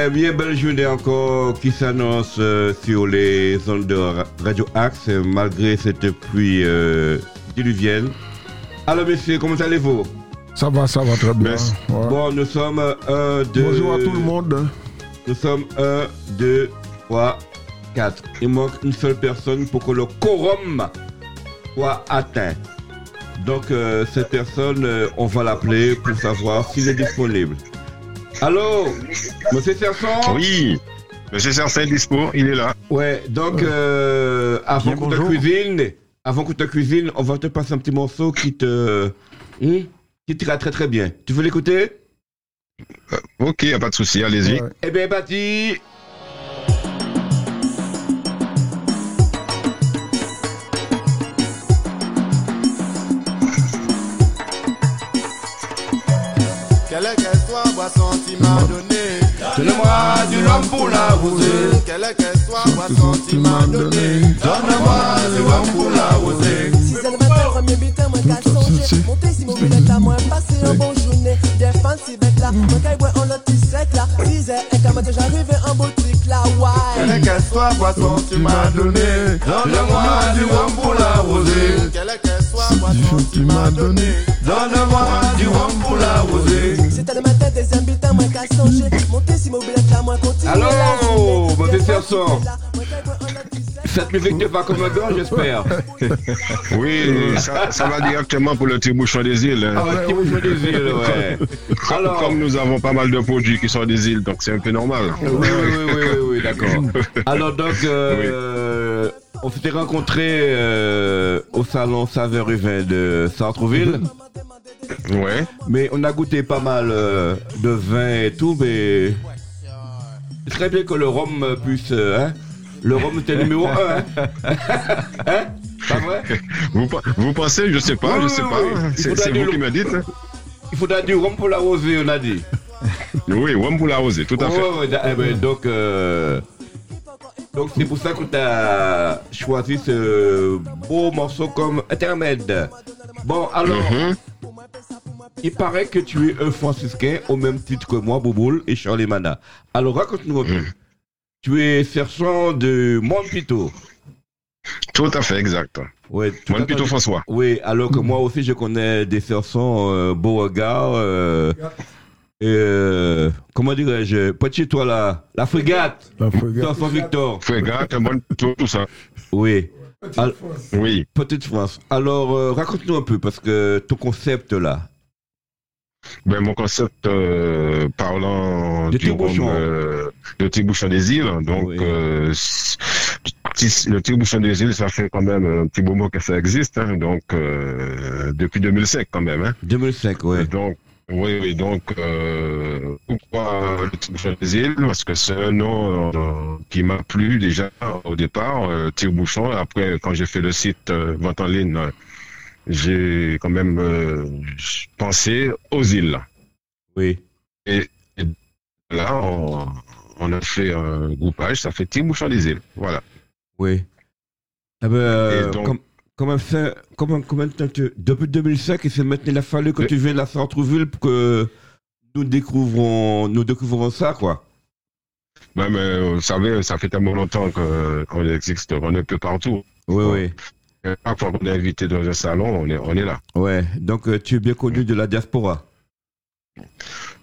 Ben, bien belle journée encore qui s'annonce euh, sur les ondes de Radio Axe malgré cette pluie euh, diluvienne. Alors messieurs, comment allez-vous? Ça va, ça va très bien. Ouais. Bon, nous sommes un, deux... Bonjour à tout le monde. Nous sommes 1, 2, 3, 4. Il manque une seule personne pour que le quorum soit atteint. Donc, euh, cette personne, on va l'appeler pour savoir s'il est disponible. Allô Monsieur Serson Oui, Monsieur Cercin dispo, il est là. Ouais, donc, euh, avant que tu cuisines, avant que tu cuisines, on va te passer un petit morceau qui te... hmm, qui t'ira très très bien. Tu veux l'écouter? Ok, y a pas de souci, allez-y. Ouais. Eh bien, Bati tu m'as donné. Donne-moi du rhum pour l'arroser. Quelle est qu'elle soit, boisson tu m'as donné. Donne-moi du rhum pour l'arroser. Si c'est le matin, premier bulletin, moi qu'à songer. Monter si mon bullet là, moi passer un bon journée. Des fans si bête là, moi qu'à boire en lot sec là. 10 heures et quand moi déjà arrivé en boutique là, Quelle ouais. est qu'elle soit, boisson tu m'as donné. Donne-moi du rhum pour l'arroser. Quelle est qu'elle soit, boisson tu m'as donné. Donne-moi du rhum pour l'arroser. C'était le matin, deuxième bulletin, moi qu'à songer. Monter si mon bullet là, moi continue Allô, la journée. mon Des petit fans garçon. si bête là, moi qu'à boire en lot sec. Cette musique te va comme un gant, j'espère. Oui, ça, ça va directement pour le petit bouchon des îles. hein. Ah ouais, petit bouchon des îles, ouais. Comme, Alors, comme nous avons pas mal de produits qui sont des îles, donc c'est un peu normal. oui, oui, oui, oui, oui, oui, d'accord. Alors donc, euh, on s'était rencontrés euh, au salon Saveur et Vin de Centreville, Ouais. mais on a goûté pas mal euh, de vin et tout, mais c'est très bien que le rhum puisse, euh, hein, le rhum était numéro un, hein, hein, pas vrai? Vous, pe- vous pensez, je sais pas, Oui, je sais oui, pas. oui. C'est vous qui me dites. hein. Il faudra du rhum pour l'arroser, on a dit. Oui, Wam pour l'arroser, tout à fait. Ouais, ouais, da- eh ben, donc, euh, donc c'est pour ça que tu as choisi ce beau morceau comme intermède. Bon, alors, Mhm. Il paraît que tu es un franciscain au même titre que moi, Bouboule et Charlie Mana. Alors, raconte-nous un peu. Tu es sergent de Montpito. Tout à fait, exact. Ouais, fait. François. Oui, alors que moi aussi, je connais des sergents euh, Beauregard. Euh, euh, comment dirais-je Petit toi là, la frégate. La frégate. Sergent Victor. Frégate, bon, tout, tout ça. Oui. Al- Oui. Petite France. Alors, euh, raconte-nous un peu, parce que ton concept là. Ben, mon concept euh, parlant De du tire-bouchon. rhum, euh, de des îles, donc Oui. euh, le tire-bouchon des îles, ça fait quand même un petit moment que ça existe, hein, donc euh, depuis 2005 quand même. Hein. 2005, ouais. Donc, oui, oui, donc euh, pourquoi le tire-bouchon des îles? Parce que c'est un nom euh, qui m'a plu déjà au départ, euh, tire-bouchon. Après, quand j'ai fait le site euh, vente en ligne, j'ai quand même pensé aux îles. Oui. Là, on, on a fait un groupage, ça fait Tire-Bouchon des îles. Voilà. Oui. Eh ben, Et donc- comme, comment ça, comment, tu- depuis 2005, et c'est maintenant il a fallu que tu viennes de la centre-ville pour que nous découvrons, nous découvrons ça, quoi. Mais euh, vous savez, ça fait tellement longtemps qu'on existe, on est un peu partout. Oui, oui. Chaque fois qu'on est invité dans un salon, on est, on est là. Ouais. Donc, euh, tu es bien connu de la diaspora.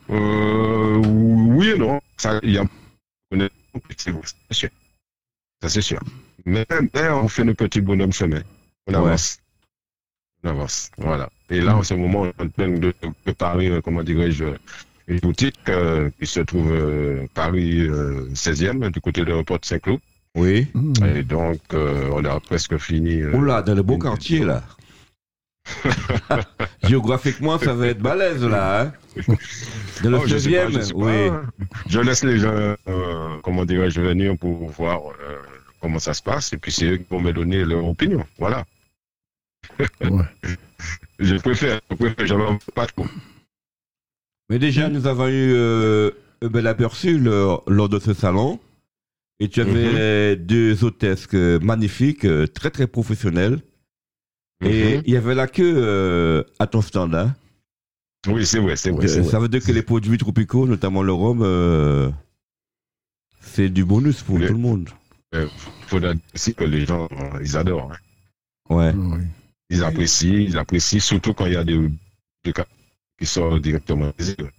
Euh, oui et non. Ça, y a. Ça, c'est sûr. Mais, mais on fait nos petits bonhommes chemin. On Ouais. avance. On avance. Voilà. Et là, en ce moment, on est en train de préparer, euh, comment dirais-je, une boutique euh, qui se trouve euh, Paris euh, 16e, du côté de l'aéroport de Saint-Cloud. Oui. Mmh. Et donc, on a presque fini. Oula, dans le beau quartier, là. Géographiquement, ça va être balèze, là, hein. Dans le Oh, je sais pas, 16e, je sais pas. oui. Je laisse les gens, comment dirais-je, venir pour voir comment ça se passe, et puis c'est eux qui vont me donner leur opinion. Voilà. Ouais. Je préfère, je préfère, j'en pas trop. Mais déjà, nous avons eu euh, un bel aperçu le- lors de ce salon. Et tu avais deux hôtesses euh, magnifiques, euh, très très professionnelles. Et Mhm. il y avait la queue euh, à ton stand. Hein. Oui, c'est vrai, c'est vrai. Euh, ça veut dire que les produits tropicaux, notamment le rhum, euh, c'est du bonus pour Oui. tout le monde. Il faut dire aussi que les gens, euh, ils adorent. hein. Ouais. Oui. Ils apprécient, ils apprécient, surtout quand il y a des, des cas qui sortent directement des îles.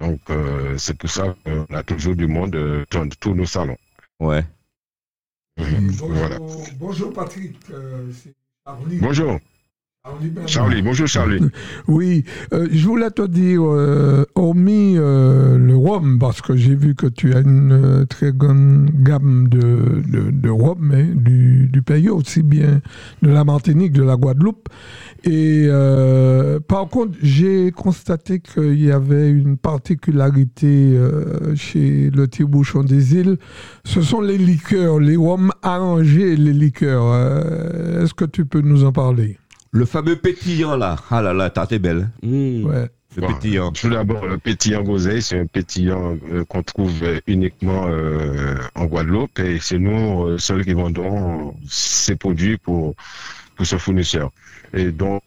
Donc, euh, c'est pour ça qu'on a toujours du monde euh, dans tous nos salons. Ouais. Voilà. bonjour Patrick, euh. Bonjour. Charlie. Bonjour, Charlie. Oui, euh, je voulais te dire, euh, hormis euh, le rhum, parce que j'ai vu que tu as une euh, très grande gamme de, de, de rhum hein, du, du pays, aussi bien de la Martinique, de la Guadeloupe. Et euh, par contre, j'ai constaté qu'il y avait une particularité euh, chez le Tire-Bouchon des îles. Ce sont les liqueurs, les rhums arrangés, les liqueurs. Euh, Est-ce que tu peux nous en parler? Le fameux pétillant là. Ah là là, t'as t'es belle. Mmh, Ouais. Le Bon, pétillant. Tout d'abord, le pétillant groseille, c'est un pétillant euh, qu'on trouve euh, uniquement euh, en Guadeloupe et c'est nous euh, seuls qui vendons ces produits pour, pour ce fournisseur. Et donc,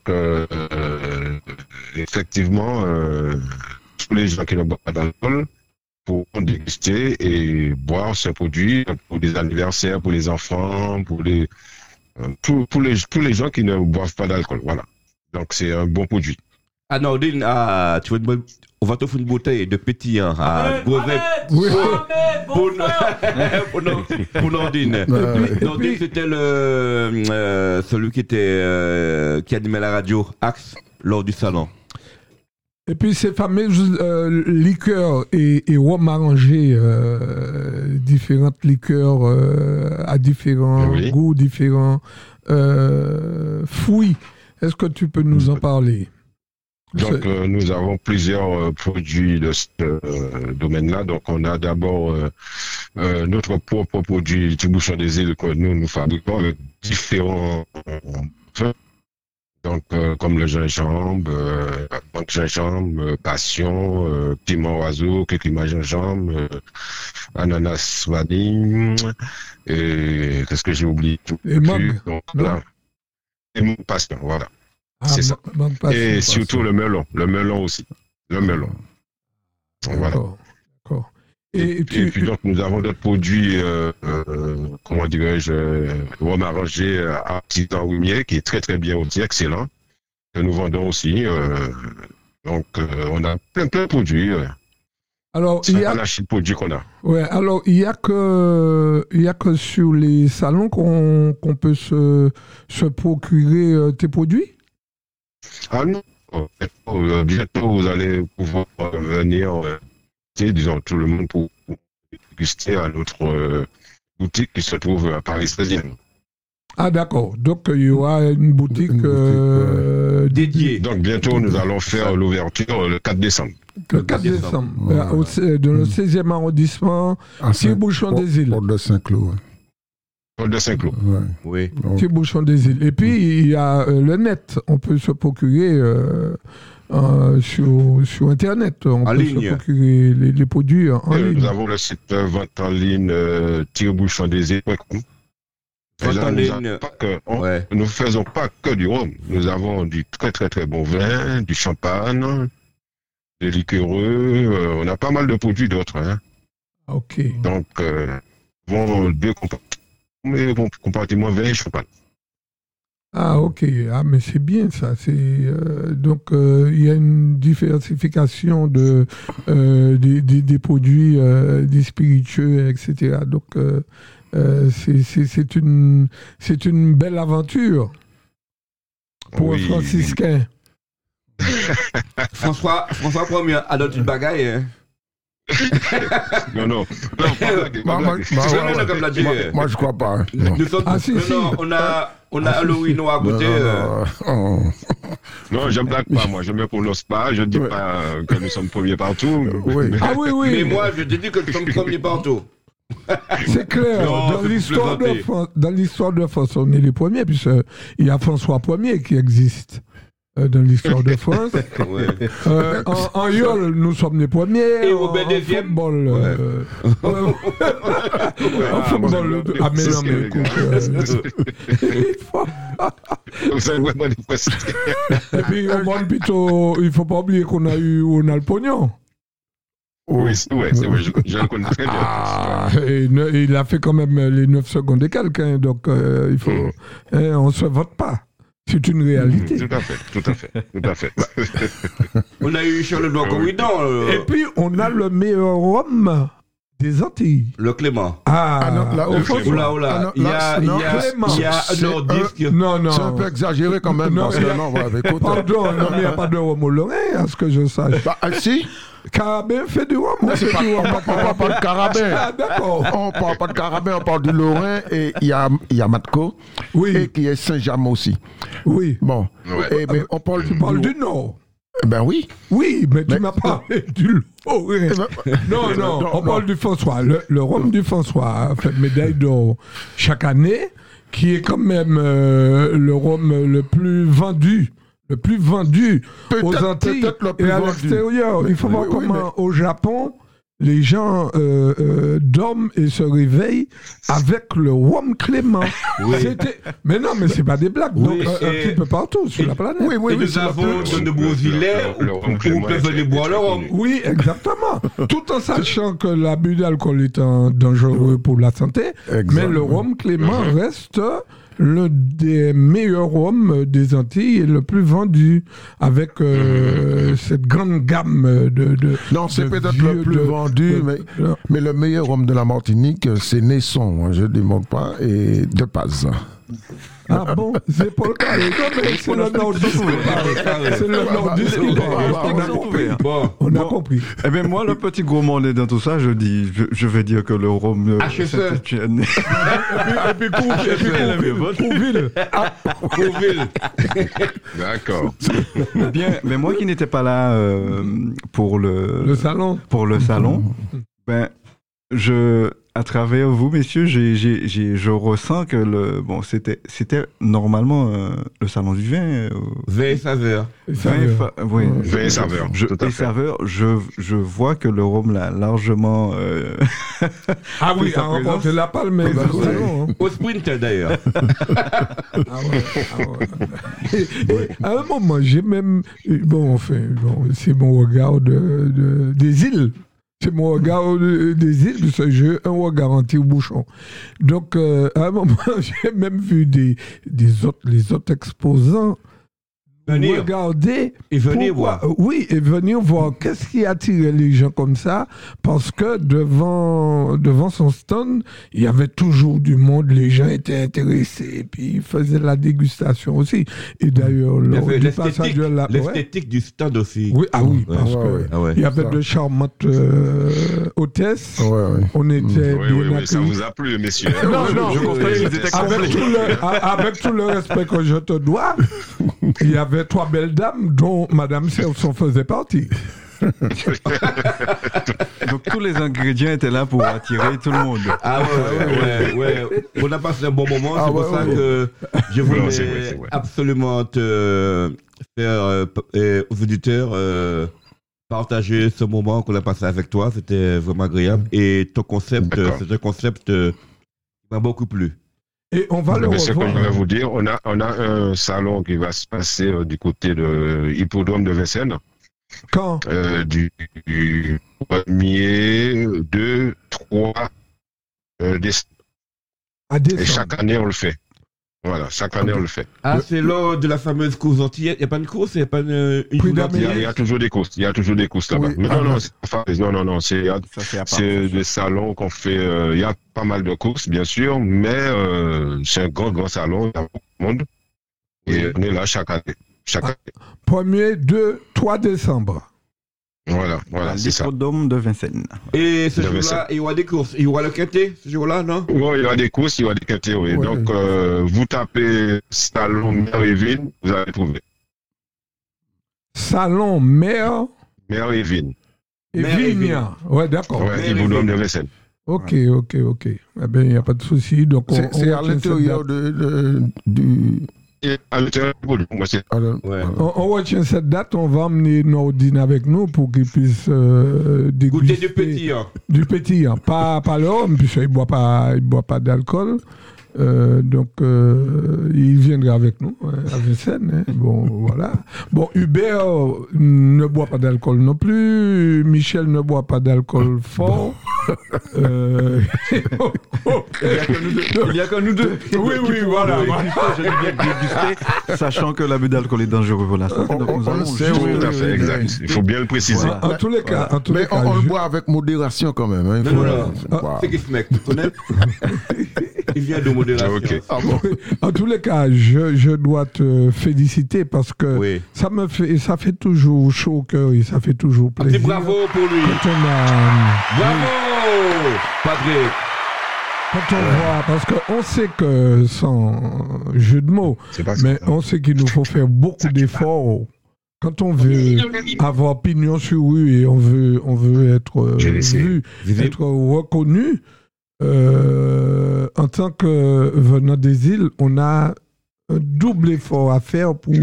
effectivement, euh, tous les gens qui ne boivent pas d'alcool pourront déguster et boire ce produit pour des anniversaires, pour les enfants, pour les, tous, tous les, tous les gens qui ne boivent pas d'alcool. Voilà. Donc, c'est un bon produit. Ah Nordine, ah, tu veux une on va t'offrir une bouteille de pétillant. Ah, Gosette. Oui. Pour, pour, Nord- pour Nordine. Nordine, c'était le, euh, celui qui était, euh, qui animait la radio Axe lors du salon. Et puis ces fameuses euh, liqueurs et, et rhum arrangés, euh, différentes liqueurs euh, à différents Oui. goûts, différents euh, fruits. Est-ce que tu peux nous en parler? Donc, nous avons plusieurs produits de ce domaine-là. Donc, on a d'abord notre propre produit du bouchon des îles que nous nous fabriquons avec différents. Donc, euh, comme le gingembre, euh, banque gingembre, euh, passion, euh, piment oiseau, climat gingembre, ananas vanille, et qu'est-ce que j'ai oublié? Tout Et mangue, Donc, là, et mangue passion, voilà. Ah, c'est ça. passion, Et passion. surtout le melon, le melon aussi. Le melon. Voilà. D'accord. Et, puis donc nous avons d'autres produits, euh, euh, comment dirais-je, euh, rhum arrangé petit rumier qui est très très bien aussi, excellent, que nous vendons aussi. euh, donc on a plein plein de produits. alors, il y a, produits qu'on a. ouais, alors, il y a que, il y a que sur les salons qu'on peut se, se procurer tes produits? Ah non, bientôt vous allez pouvoir venir, disons tout le monde pour, déguster à notre euh, boutique qui se trouve à Paris 13e. Ah, d'accord. Donc, il y aura une boutique, Une boutique, euh, Dédié. Donc bientôt nous allons faire l'ouverture le 4 décembre. Le 4 décembre, Euh, Ah. au- dans le 16e arrondissement, À Petit Bouchon des Îles. Porte de Saint-Cloud. Paul de Saint-Cloud. Ouais. Oui. Petit Bouchon des Îles. Et puis, il y a euh, le net. On peut se procurer euh, euh, sur, sur Internet. On En peut ligne. se procurer les, les produits en, Euh, ligne. Nous avons le site euh, vente en ligne euh, tirebouchondésir.com. Et Vente là, en nous ligne. avons pas que- on- Ouais. Nous faisons pas que du rhum. Nous avons du très très très bon vin, du champagne, des liquoreux. euh, on a pas mal de produits d'autres. Hein. OK. Donc, euh, vont deux compartiments, mais bon, compartiment vin et champagne. Ah, OK. Ah, mais c'est bien ça. C'est, euh, donc, euh, il y a une diversification de, euh, des, des- des produits, euh, des spiritueux, etc. Donc, euh, euh, c'est- c'est c'est une, c'est une belle aventure pour Oui, un franciscain. François, François Premier a d'autres une bagaille. Hein. Non, non. non pas blague, pas moi- je crois pas. hein. Non. Nous sommes, Ah, si, non, si. non, on a, on a Halloween à Non, goûter. non, euh, non, oh. Non, je ne blague pas, moi. Je ne me prononce pas. Je ne dis Ouais. pas que nous sommes premiers partout. Oui. Ah oui, oui. Mais moi, je te dis que nous sommes premiers partout. C'est clair. Non, dans l'histoire de de France, on est les premiers, puisqu'il y a François Ier qui existe dans l'histoire de France. Ouais. Euh, en, en Yole, nous sommes les premiers. Et en Deuxième. football. euh, euh, en Ah, football. le- ah, mais non, mais écoute. euh, Vous avez vraiment précisions. Et puis, au monde, plutôt, il ne faut pas oublier qu'on a eu, on a le pognon. Oui, c'est ouais, c'est- ouais, je, je le connais très bien. Ah, et ne- il a fait quand même les 9 secondes et quelques, hein, donc euh, il faut. Mhm. hein, on ne se vote pas. C'est une réalité. Tout à fait, tout à fait, tout à fait. On a eu Charles Blanc Corridon, Et puis, on a le meilleur homme des Antilles. le Clément. Ah, Ah non, là, au fond. Ah non, il y a, là, il y a, Clément. il y a un non, non. C'est un peu exagéré quand même, Non, parce que non, écoute. Pardon, non, mais il n'y a pas de rhum au Lorrain, à ce que je sache. Bah, ah, si, Carabin fait du rhum. on c'est fait pas, du on rhum. parle pas de carabin. Ah, d'accord. On parle pas de carabin, on parle du Lorrain et il y a, il y a Matco et Oui, qui est Saint-James aussi. Oui. Bon, Ouais. Eh ben, on parle Tu parles du Nord. Ben oui. Oui, mais tu m'as parlé du Lorrain. Eh ben, Non, non, on parle du François. Le, le rhum du François fait médaille d'or chaque année, qui est quand même euh, le rhum le plus vendu. Le plus vendu aux Antilles et à l'extérieur. Il faut voir comment au Japon, les gens euh, euh, dorment et se réveillent avec le rhum clément. Mais non, mais c'est pas des blagues. Oui, Donc, un et- petit peu partout sur et- la planète. Oui, oui, et oui. nous avons de nombreux îlets le- le où rhum où Clément peuvent est boire. Oui, exactement. Tout en sachant que l'abus d'alcool est un dangereux pour la santé, mais le rhum Clément reste l'un des meilleurs rhums des Antilles et le plus vendu avec euh, cette grande gamme de. de Non, c'est peut-être le plus de- vendu, de- mais, le meilleur homme de la Martinique, c'est Naisson, hein, je ne démonte pas, et de Paz. Ah bon, c'est Paul Carré. Non, mais c'est le nordiste qui parle. C'est le nordiste qui parle. On a compris. Bon, On a compris. Eh bien, moi, le petit gourmandet dans tout ça, je dis, je, vais dire que le rhum HSE. Saint-Étienne. Et puis, pour, et puis pour, pour Ville. Prouville. D'accord. bien, mais moi qui n'étais pas là euh, pour le, Le salon. pour le salon, ben, je, à travers vous, messieurs, j'ai, j'ai, j'ai- je ressens que le, bon, c'était, c'était normalement euh, le salon du vin. euh, saveur. Vin fa- oui. Vin et saveur, Je, tout à et fait. saveur, je, je vois que le rhum l'a largement. euh, Ah oui, a présence. remporté la palme bah, au oui. salon. hein. Au sprint d'ailleurs. Ah ouais, ah ouais. Et- et à un moment, j'ai même. Bon, enfin, bon, c'est mon regard de, de- des îles. C'est mon regard de- des îles, parce que j'ai un regard anti-bouchon. Donc, euh, à un moment, j'ai même vu des, des autres, les autres exposants Venir. regarder. Et venir pourquoi- voir. Oui, et venir voir qu'est-ce qui attirait les gens comme ça? Parce que devant, devant son stand, il y avait toujours du monde, les gens étaient intéressés, et puis ils faisaient la dégustation aussi. Et d'ailleurs, du l'esthétique la. ouais. du stand aussi. Oui, ah oui, parce Ouais, que ouais. Ah il y avait Ça. de charmantes euh, hôtesses. Ouais, ouais. On était Oui, bien oui, oui, ça vous a plu, messieurs. Non, je- non, je avec tout, le, a- avec tout le respect que je te dois, il y avait trois belles dames dont Madame Serson faisait partie. donc tous les ingrédients étaient là pour attirer tout le monde. Ah ouais, ouais, ouais, ouais. On a passé un bon moment, Ah c'est pour ouais, ça ouais. que je voulais vrai, absolument te euh, faire euh, aux auditeurs euh, partager ce moment qu'on a passé avec toi. C'était vraiment agréable. Et ton concept, c'est un concept euh, qui m'a beaucoup plu. Et on va le Mais ce que je revoir. vais vous dire, on a, on a un salon qui va se passer euh, du côté de Hippodrome de Vincennes, Quand? Euh, du, du 1er, 2, 3 euh, décembre. À Et chaque année, on le fait. Voilà, chaque année, on le fait. Ah, c'est lors de la fameuse course antillette. Il n'y a pas une course, il n'y a pas une, une Il y, a, y toujours des courses, il y a toujours des courses là-bas. Oui. Mais Ah, non, non. pas- non, non, non, c'est des salons qu'on fait. euh, Il y a pas mal de courses, bien sûr, mais euh, c'est un grand, grand salon. Il y a beaucoup de monde. Et on est là chaque année. Chaque Ah. année. 1er, 2, 3 décembre. Voilà, voilà, c'est ça. l'hippodrome de Vincennes. Et ce Il y avait jour-là, il y aura des courses. Il y aura le quintet ce jour-là, non? Bon, il y aura des courses, il y aura des quintés, oui. Ouais. Donc, euh, vous tapez Salon Mère Evine, vous allez trouver. Salon, mère Mère Evine. et Mère et Vigna. Ouais, d'accord. Ouais, Mère Hippodrome Evine. de Vincennes. Ok, ok, ok. Eh bien, il n'y a pas de souci. C'est à l'intérieur de- du. À l'intérieur du Ouais. On, on retient cette date, on va emmener Nordine avec nous pour qu'il puisse euh, déguster Goûter du petit. hein. du pétillant. Pas, pas l'homme, puisqu'il ne boit pas, il boit pas d'alcool. Euh, donc, euh, il viendra avec nous hein, à Vincennes. hein. Bon, voilà. Bon, Hubert ne boit pas d'alcool non plus. Michel ne boit pas d'alcool fort. Euh. Il n'y a que nous deux. Il y a que nous deux. Oui, oui, voilà. voilà. Je dis bien déguster, sachant que l'abus d'alcool est dangereux pour la santé. On- Donc on- nous allons. Il faut bien le préciser. Voilà. En tous les cas, en tous Mais les cas, on, le boit avec modération quand même. hein, non. c'est qui ce mec, tu connais Il vient de modération. Ok. Ah bon En tous les cas, je, je dois te féliciter parce que Oui. ça me fait, ça fait toujours chaud au cœur et ça fait toujours Un petit plaisir. bravo pour lui. Quand on, a- Bravo Patrick. quand on voit, parce qu'on sait que, sans jeu de mots, mais on sait qu'il nous faut faire beaucoup d'efforts. Quand on veut avoir pignon sur rue et on veut, on veut être euh, vu, être reconnu, euh, en tant que venant des îles, on a un double effort à faire pour,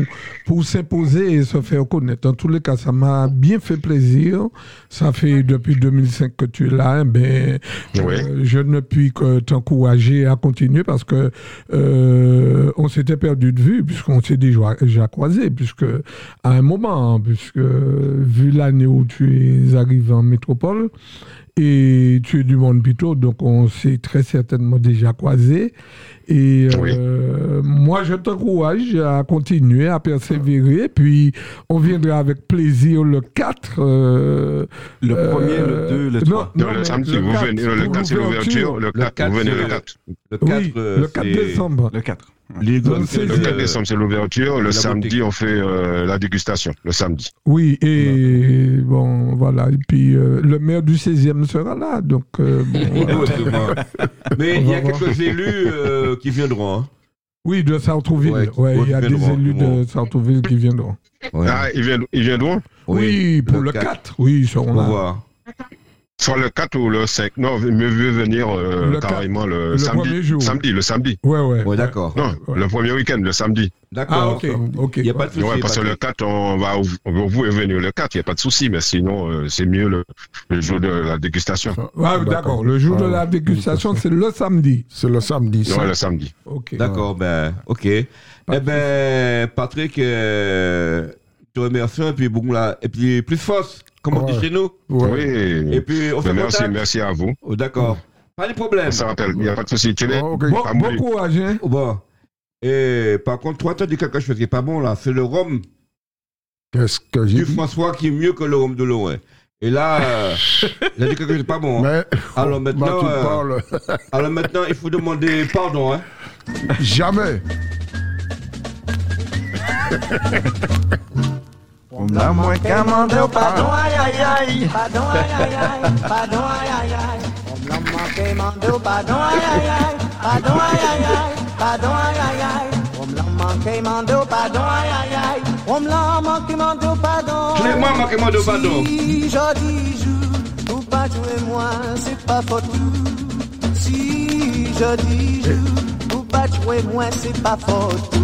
pour s'imposer et se faire connaître. En tous les cas, ça m'a bien fait plaisir. Ça fait depuis 2005 que tu es là. Ben, Ouais. euh, je ne puis que t'encourager à continuer parce que euh, on s'était perdu de vue puisqu'on s'est déjà, déjà croisé puisque à un moment, puisque vu l'année où tu es arrivé en métropole et tu es du monde plutôt, donc on s'est très certainement déjà croisé. Et Oui. euh, moi, je t'encourage à continuer, à persévérer. Puis, on viendra avec plaisir le 4. euh, Le euh, premier, le 2, le non, 3. Non, non, le samedi, vous 4, venez, le pour 4 c'est l'ouverture, le 4, quatre, vous venez le le- 4. Le 4, Oui, le 4 décembre. Le 4. L'Eagle, Donc, Le le- 4 décembre, c'est l'ouverture. Le samedi, boutique. on fait euh, la dégustation, le samedi. Oui, et bon, voilà. Et puis, euh, le maire du 16e sera là. Donc, euh, bon, voilà. Mais il y a quelques élus euh, qui viendront. hein. Oui, de Sartrouville. Ouais, Ouais, il y a des viendront, élus de Sartrouville qui viendront. Ah, ils viennent, ils viendront? Oui, pour le 4. Oui, ils seront là. voir. Soit le 4 ou le 5. Non, mieux vaut venir euh, Le carrément le, Le samedi. premier jour. Samedi, le samedi. Ouais, ouais. Ouais, d'accord. Non, Ouais. le premier week-end, le samedi. Ah, D'accord. ok. ok. Il n'y a pas de souci. Ouais, parce que le Patrick. 4, on va, on va vous venir le 4, il n'y a pas de souci, mais sinon, euh, c'est mieux le, le jour de la dégustation. Ah, d'accord. Le jour de la dégustation, c'est le samedi. C'est le samedi. ça. Ouais, le samedi. Ok. D'accord, ben, ok. Eh ben, Patrick, euh, te remercions, et puis bon, là, et puis plus force, comme on dit chez nous. Ouais. Oui. Et puis, on merci, contact. merci à vous. Oh, d'accord. Pas de problème. Ça rappelle, il n'y a pas de souci. Tu l'es Oh, ok. Bon, courage, hein. Oh, bon. Et par contre, toi, tu as dit quelque chose qui n'est pas bon, là. C'est le rhum Qu'est-ce que j'ai du dit? François qui est mieux que le rhum de loin. Et là, euh, il a dit quelque chose qui n'est pas bon. hein. Mais Alors bah, maintenant, tu euh, parles alors maintenant, il faut demander pardon. Hein. jamais. La moins qu'à mander au pardon, aïe aïe aïe. Pardon, aïe aïe aïe. Pardon, aïe aïe aïe. On l'a manqué mander au pardon, aïe aïe aïe. Pardon, aïe aïe aïe. Pardon, aïe aïe aïe. On l'a manqué mander au pardon, aïe aïe aïe. On l'a manqué mander au pardon. Je l'ai moi manqué moi de pardon. Si jodi jour, ou pas jouer moi, c'est pas faute. Si jodi jour, ou pas jouer moi, c'est pas faute.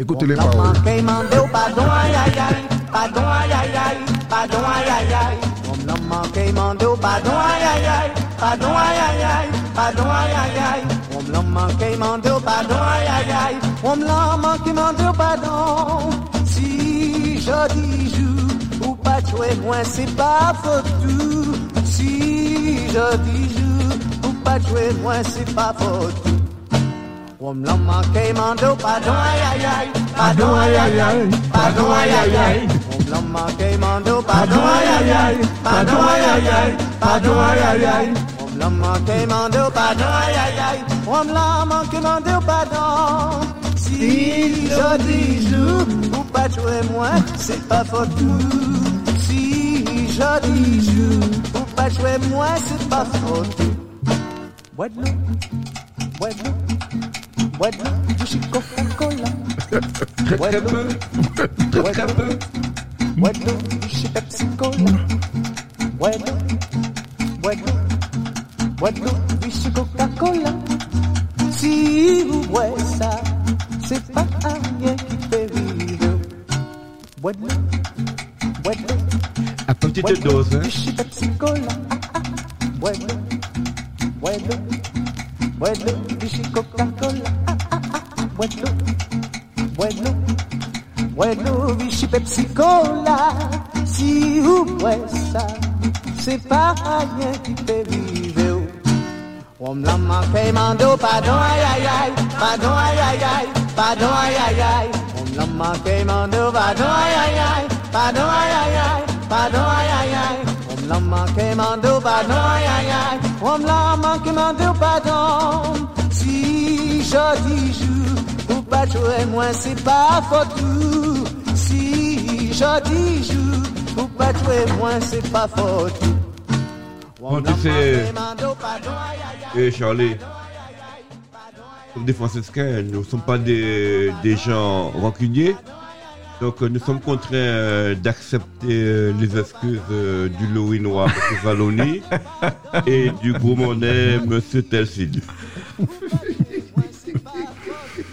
Écoutez les La paroles. manqué mandé au pardon, aïe aïe aïe, pardon aïe aïe aïe, pardon aïe aïe aïe. On l'a manqué mandé au pardon, aïe aïe aïe, pardon aïe aïe aïe, pardon aïe aïe aïe. On l'a manqué mandé au pardon, aïe aïe aïe, on l'a manqué mandé au pardon. Si je dis jour, ou pas tuer moi, c'est pas faute tout. Si je dis jour, ou pas tuer moi, c'est pas faute tout. On l'a manqué, mando, pardon, aïe aïe aïe, pardon, aïe aïe aïe, pardon, aïe aïe aïe. On l'a manqué, mando, pardon, aïe aïe aïe, pardon, aïe aïe aïe, pardon, aïe aïe aïe. On l'a manqué, mando, pardon, aïe aïe aïe, on l'a manqué, mando, pardon. Si je dis jour, ou pas jouer moi, c'est pas faute. Si je dis ou pas jouer moi, c'est pas faute tout. Bois de l'eau, bois de l'eau. Bois du Coca-Cola. Bois de l'eau. Bois de l'eau, du Pepsi-Cola. Bois bois. Bois du Coca-Cola. Si vous boivez ça, c'est pas rien qui fait vivre. Bois bois. À petite dose, hein. Du Pepsi-Cola. Bois bois bois Vichy Coca-Cola. L'eau, Vichy Pepsi-Cola. Si c'est pas rien qui peut vivre. On me l'a manqué, mando, pardon, aïe, aïe, aïe, pardon, aïe, aïe, aïe, pardon, aïe, aïe, aïe. On me l'a manqué, mando, pardon, aïe, aïe, aïe, pardon, aïe, aïe, aïe, pardon, aïe, aïe, aïe. On me l'a manqué, mando, pardon, aïe, aïe, aïe. On me l'a manqué, mando, pardon. Si je dis jour, ou pas jouer moi, c'est pas faute. Si je dis jour, ou pas jouer moi, c'est pas faute. Bon, tu sais, eh, Charlie, comme des franciscains, nous ne sommes pas des, des gens rancuniers. Donc nous sommes contraints euh, d'accepter euh, les excuses euh, du Louis Noir, M. Valoni, et du gros monnaie, M. Telsid.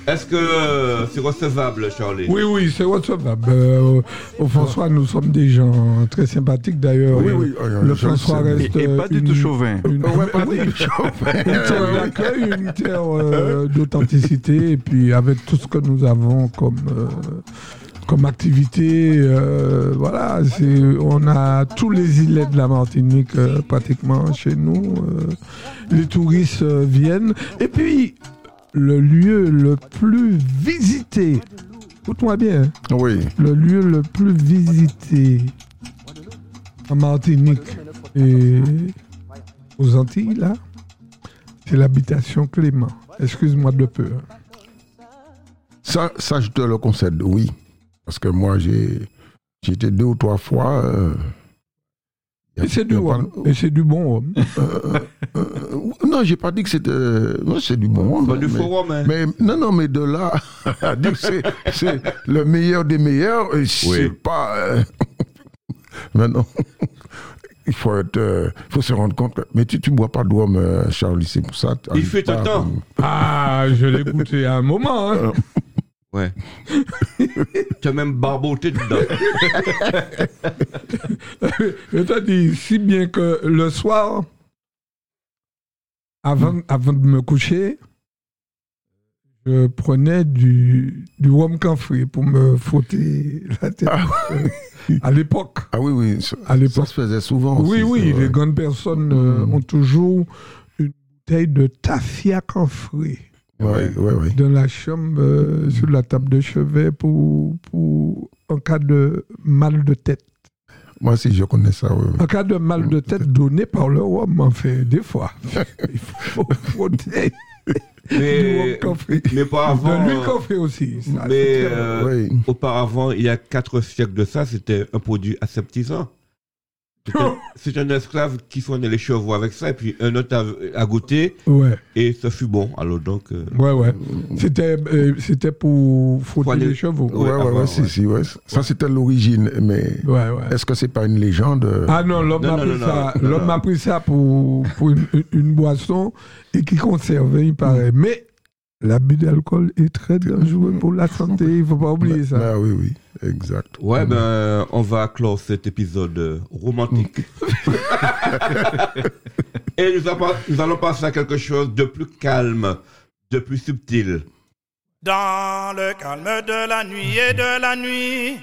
Est-ce que euh, c'est recevable, Charlie? Oui, oui, c'est recevable. Euh, au François, nous sommes des gens très sympathiques d'ailleurs. Oui, oui, euh, Le François sais. reste. Et, et pas du une- tout chauvin. Une, Ouais, pas oui, du tout chauvin. une terre d'accueil, une terre euh, d'authenticité, et puis avec tout ce que nous avons comme, euh, comme activité, euh, voilà, c'est, on a tous les îlets de la Martinique euh, pratiquement chez nous. euh, les touristes euh, viennent, et puis le lieu le plus visité, écoute-moi bien, hein, Oui, le lieu le plus visité en Martinique et aux Antilles, là, c'est l'habitation Clément. Excuse-moi de peu. hein. ça, ça je te le concède, oui. Parce que moi, j'ai été deux ou trois fois. euh, Et c'est du a pas- rhum. Du bon rhum. Euh, non, j'ai pas dit que c'était. Non, c'est du bon. Pas mais- du mais- forum, hein Mais non, non, mais de là à dire que c'est, le meilleur des meilleurs, et c'est Oui. pas. euh, mais non. Il faut, être, euh, il faut se rendre compte. que- Mais tu ne bois pas de rhum, euh, Charlie, c'est pour ça. Il fait un temps. comme- Ah, je l'ai goûté à un moment. hein. Ouais. tu as même barboté dedans. Je te dis, si bien que le soir, avant, avant de me coucher, je prenais du, du rhum camphré pour me frotter la tête. Euh, à l'époque. Ah oui, oui. Ça, À l'époque. ça se faisait souvent. Oui, aussi, oui, les grandes personnes euh, Mm. ont toujours une bouteille de tafia camphré Oui, oui, oui. dans la chambre, euh, sur la table de chevet pour, pour en cas de mal de tête. Moi aussi, je connais ça. oui. En cas de mal de tête donné par le rhum, en fait, des fois. Il faut frotter Mais, mais auparavant, camphré aussi. ça, mais euh, Oui. auparavant, il y a quatre siècles de ça, c'était un produit aseptisant. C'est un esclave qui fournait les chevaux avec ça, et puis un autre a, a goûté, Ouais, et ça fut bon. Alors donc, euh, ouais, ouais. C'était, euh, c'était pour frotter Poiler- les chevaux. Ouais, ouais, avant, ouais, si, ouais. si, ouais. Ça, c'était l'origine. Mais Ouais, ouais. est-ce que c'est pas une légende Ah non, l'homme Non, a non, pris non, ça, non, l'homme non. a pris ça pour, pour une, une- boisson et qui conserve, il paraît. Mais l'abus d'alcool est très dangereux pour la santé, il ne faut pas oublier ça. Ah oui, oui, exact. ouais, ben, on va clore cet épisode euh, romantique. et nous, allons passer à quelque chose de plus calme, de plus subtil. Dans le calme de la nuit et de la nuit.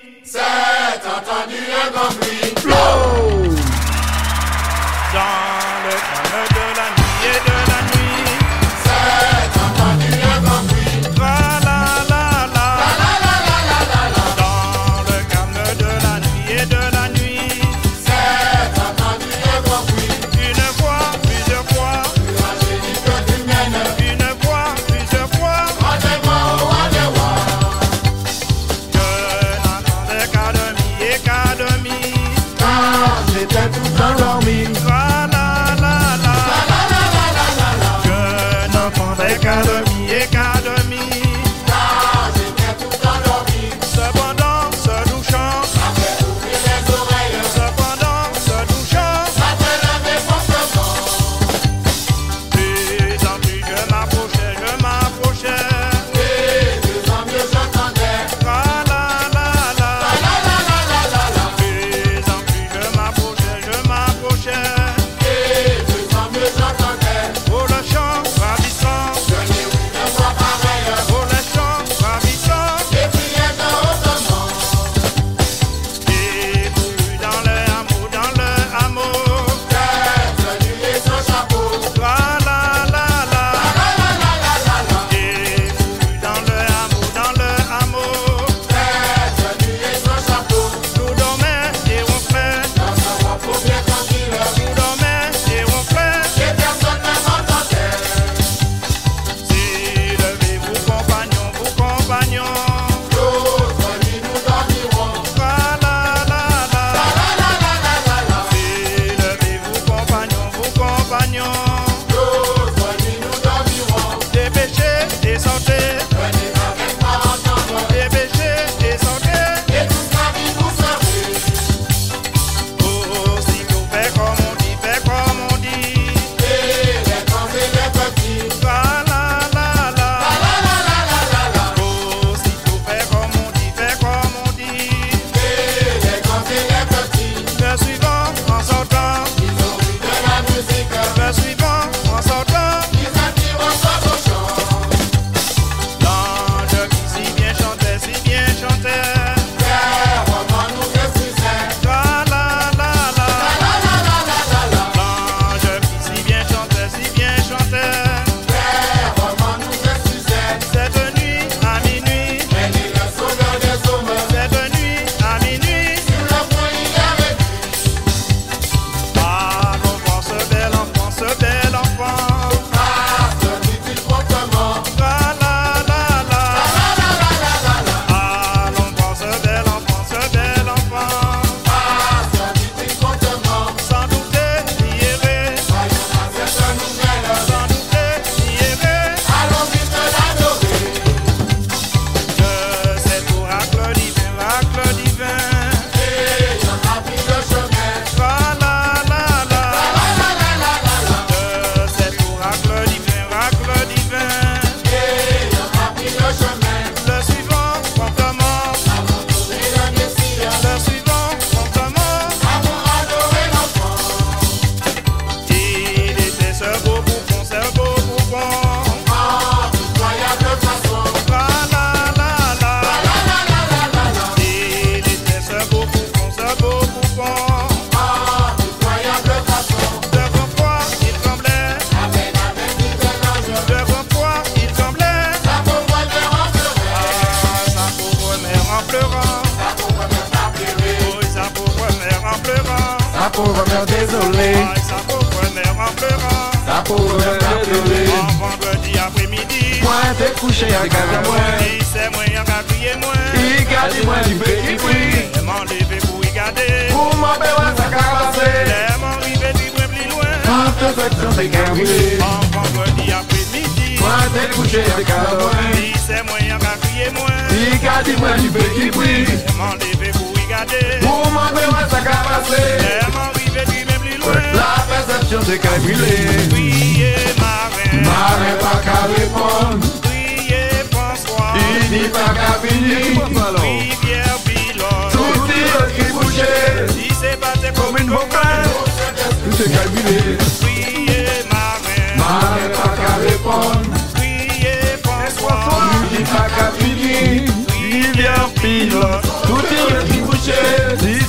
Dans le calme de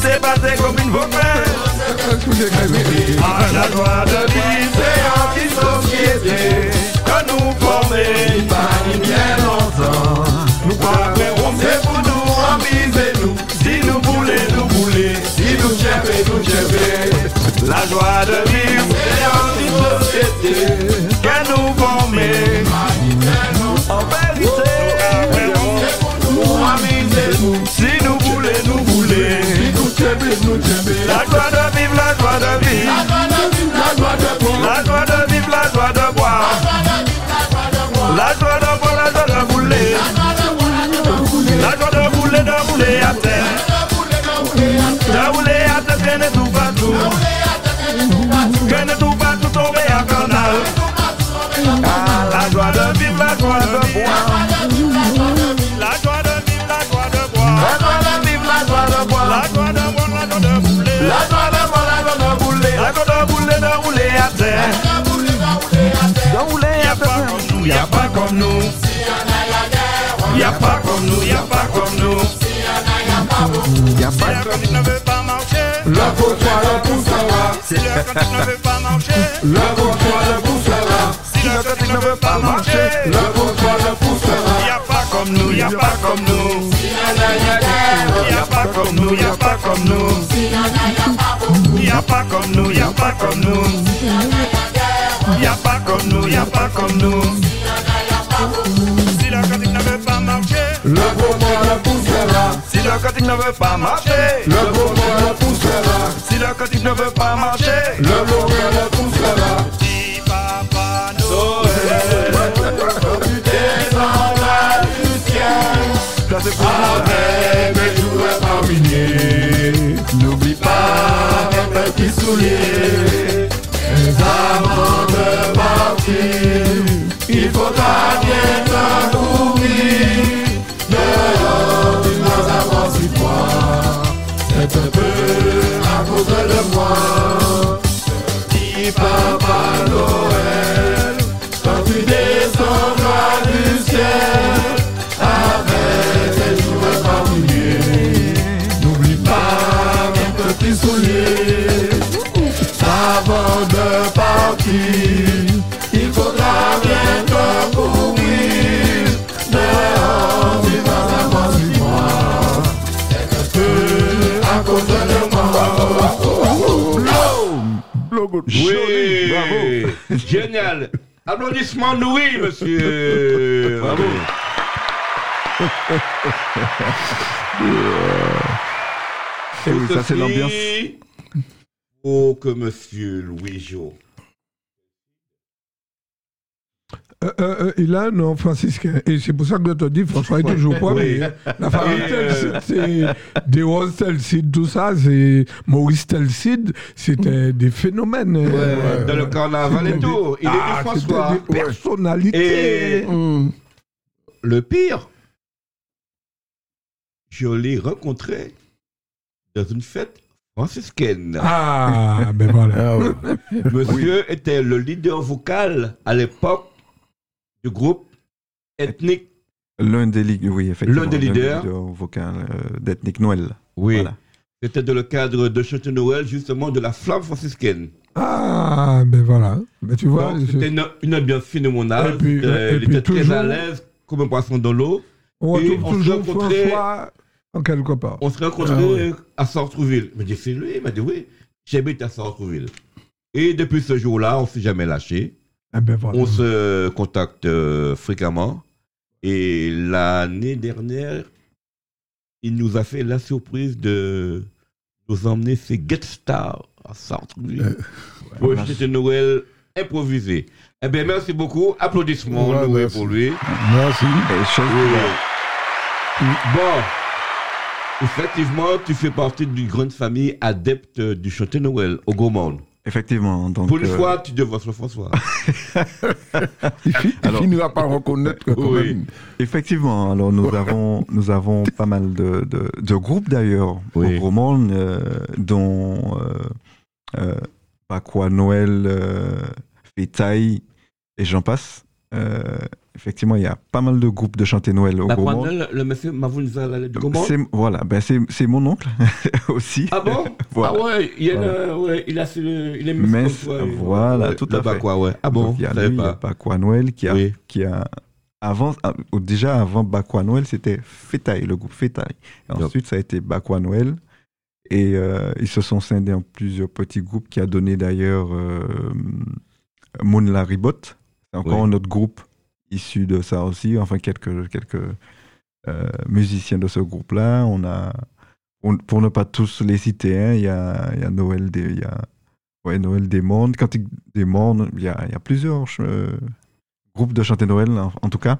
c'est pas tes comme une vocale. à la loi de vie, c'est anti-société. Que nous former. Ni bien longtemps, nous croirons c'est pour nous, amusez-nous. Si nous voulons, nous voulons, si nous chefez, nous chefez. La joie de vivre. C'est joie de vivre. La joie de vivre, La joie de vivre, la joie de boire. La joie de boire, la joie de bouler. La joie de bouler, de bouler à terre. Nous. ne veut pas marcher. Le faux-toi, le poussera. Si le cantique ne veut pas marcher. Le faux-toi, le poussera. Si le cantique ne veut pas marcher. Le faux-toi, le poussera. Y a pas comme nous, y a pas comme nous. Y a pas comme nous, y a pas comme nous. Y a pas comme nous, y a pas comme nous. Y a pas comme nous, y a pas comme nous. Si le cantique ne veut pas marcher. Cantique ne veut pas marcher. Le faux-toi, le poussera. Si le cantique ne veut pas marcher. Le faux-toi, le poussera. Dis papa Noël. Tu descendras du ciel. Avec mes jouets parminiers. N'oublie pas mes petits souliers. Mais avant de partir, de Oui, bravo. Génial. Applaudissements nourris, monsieur. Bravo. Eh oui, ça c'est l'ambiance. Oh, que monsieur Louis Jo. Euh, euh, euh, il a un nom franciscain. Et c'est pour ça que je te dis, François est toujours Oui. mais la famille c'est des Roses Telcide, tout ça, c'est Maurice Telcide, c'était des phénomènes. euh, Dans le carnaval et tout. Il est Ah, François. des personnalités. Et le pire, je l'ai rencontré dans une fête franciscaine. Ah, ben voilà. Monsieur était le leader vocal à l'époque du groupe ethnique. L'un des leaders, oui, effectivement. L'un des leaders. vocal euh, d'Ethnique Noël. Oui. Voilà. C'était dans le cadre de Château Noël, justement, de la flamme franciscaine. Ah, ben voilà. Ben, tu vois, C'était une, une ambiance phénoménale. Et puis- Euh, et il puis était très à l'aise, comme un poisson dans l'eau. on et retrouve on se rencontrait- François en quelque part. On se rencontrait à Sartrouville. Il m'a dit, c'est lui. Il m'a dit, oui. j'habite à Sartreville. Et depuis ce jour-là, on s'est jamais lâché. Eh ben voilà. On se contacte euh, fréquemment. Et l'année dernière, il nous a fait la surprise de nous emmener ces Get Stars à Sartreville. pour une fête de Noël improvisée. Eh bien, merci beaucoup. Applaudissements Ouais, Noé, merci. pour lui. Merci. Et chose Oui. Bon, effectivement, tu fais partie d'une grande famille adepte du chanter Noël au Gaumont. Effectivement. Donc, Pour une euh, fois, tu le François. Il, Alors- finira par reconnaître que Oui. Effectivement, alors nous avons nous avons pas mal de, de, de groupes d'ailleurs Oui. au Roman, euh, dont euh, euh, Bakwa Noël, euh, Fétaille et j'en passe. Effectivement, il y a pas mal de groupes de chanter Noël au Bah, Gaumont. le, le monsieur Mavounza là, du Gaumont C'est voilà, ben c'est c'est mon oncle aussi. Ah bon? Voilà. Ah ouais, il, Voilà. le- ouais, il a le- il est Mais toi, il- voilà, ouais, tout à fait. quoi, ouais. Ah bon, Donc, il y a lui, pas. Bakwa Noël qui a Oui. qui a avant ah, déjà avant Bakwa Noël c'était Fétaille le groupe Yep. ensuite ça a été Bakwa Noël et euh, ils se sont scindés en plusieurs petits groupes qui a donné d'ailleurs euh, Moon la Ribot c'est encore Oui. un autre groupe issu de ça aussi enfin quelques quelques euh, musiciens de ce groupe là on a pour, pour ne pas tous les citer hein, il y a il y a Noël des il y a ouais, Noël des mondes Cantique des mondes il y a, il y a plusieurs euh, groupes de chanter Noël en, en tout cas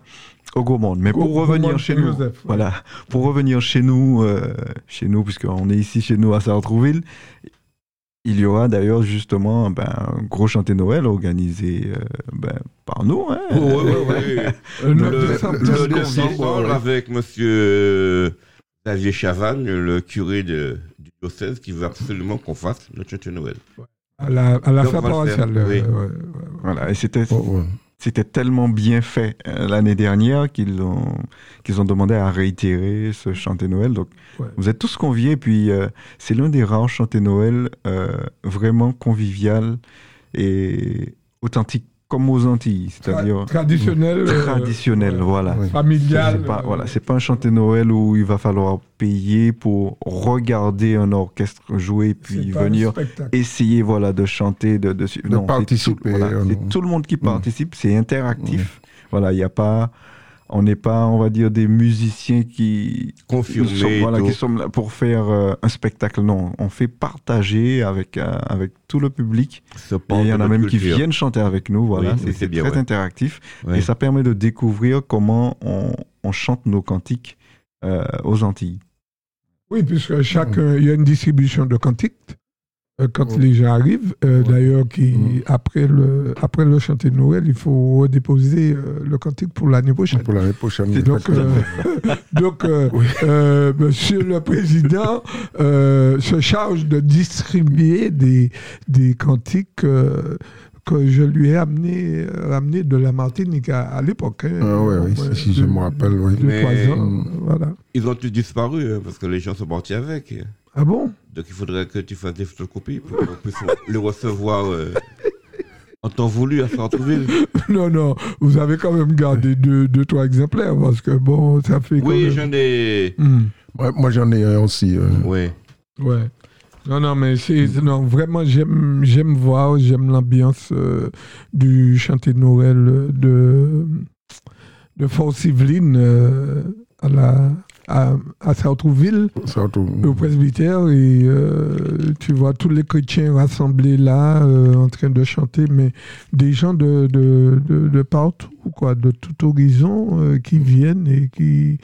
au Gaumont mais pour revenir chez nous ouais. voilà pour revenir chez nous euh, chez nous puisqu'on est ici chez nous à Sartrouville il y aura d'ailleurs justement ben, un gros chanter Noël organisé euh, ben, par nous hein. Oh, ouais, ouais, ouais. Euh, Le, le le, le le décembre, avec monsieur Xavier Chavannes, le curé de, du diocèse, qui veut absolument qu'on fasse notre chantier Noël. À la, à la Donc, fin le paroissiale. euh, oui. ouais, ouais, ouais. voilà et c'était Oh, ouais. C'était tellement bien fait euh, l'année dernière qu'ils ont, qu'ils ont demandé à réitérer ce chanter Noël. Donc, Ouais. vous êtes tous conviés. Puis, euh, c'est l'un des rares chanter Noël euh, vraiment convivial et authentique comme aux Antilles. C'est-à-dire Tra- traditionnel. euh, traditionnel. ouais. voilà. Familial. C'est pas, euh, voilà, c'est pas un chanter Noël où il va falloir payer pour regarder un orchestre jouer puis venir essayer voilà de chanter de, de, De non, c'est participer, tout, voilà, euh, c'est tout le monde qui Mm. participe c'est interactif voilà il y a pas on n'est pas on va dire des musiciens qui Confirmé. sont, voilà, qui sont là pour faire euh, un spectacle. Non on fait partager avec euh, avec tout le public. Il y en a même qui viennent chanter avec nous voilà. Oui, c'est- très ouais. interactif. Ouais. et ça permet de découvrir comment on, on chante nos cantiques euh, aux Antilles. Oui, puisque chaque, euh, il y a une distribution de cantiques quand Ouais. les gens arrivent. Euh. D'ailleurs, qui après le après le chanter de Noël, il faut redéposer euh, le cantique pour l'année prochaine. Pour l'année prochaine. Donc, euh, donc euh, euh, Monsieur le Président euh, se charge de distribuer des, des cantiques euh, que je lui ai amené, ramené de la Martinique à, à l'époque. hein. Ah ouais, oui, Ouais, si- je me rappelle, oui. Mais- trois ans, voilà. Ils ont tous disparu hein, parce que les gens sont partis avec. Ah bon? Donc il faudrait que tu fasses des photocopies pour qu'on puisse le recevoir euh, en temps voulu à Sartreville. Non, non, vous avez quand même gardé deux, deux trois exemplaires parce que bon, ça fait quand Oui, même- j'en ai. Hmm, Ouais, moi, j'en ai un aussi. euh. Oui. ouais. Non, non, mais c'est non, vraiment, j'aime, j'aime voir, j'aime l'ambiance euh, du chanter de Noël euh, de de Fort Yveline euh, à la à, à Sartrouville. Au presbytère et euh, tu vois tous les chrétiens rassemblés là euh, en train de chanter mais des gens de, de, de, de partout quoi de tout horizon euh, qui viennent et qui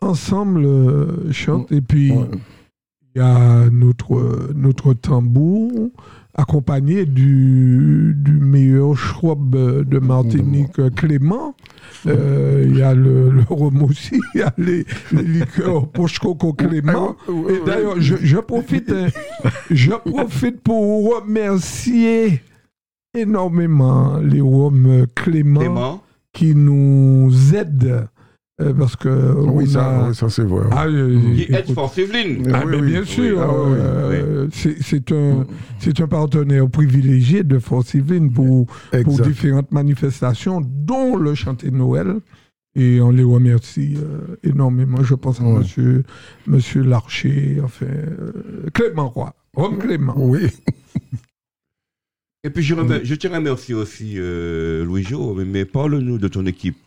ensemble chantent. Et puis il y a notre notre tambour accompagné du, du meilleur schwab de Martinique Clément. Euh, il y a le, le rhum aussi il y a les, les liqueurs Poche Coco Clément. Et d'ailleurs, je, je profite, hein, je profite pour remercier énormément les Roms Clément, Clément. qui nous aident parce que Oui, on ça, a- oui, ça c'est vrai. Ah, euh, Qui aide Yveline. ah, Oui, oui, bien oui. sûr, Ah, oui, oui. euh, c'est c'est un, c'est un partenaire privilégié de Force Yveline pour, pour différentes manifestations, dont le chanter de Noël. Et on les remercie euh, énormément. Je pense à Ouais. monsieur, monsieur Larcher, enfin, euh, Clément Roy. Rome Clément. Oui. Et puis je, remer- je tiens à remercier aussi euh, Louis Jo, mais, mais parle-nous de ton équipe.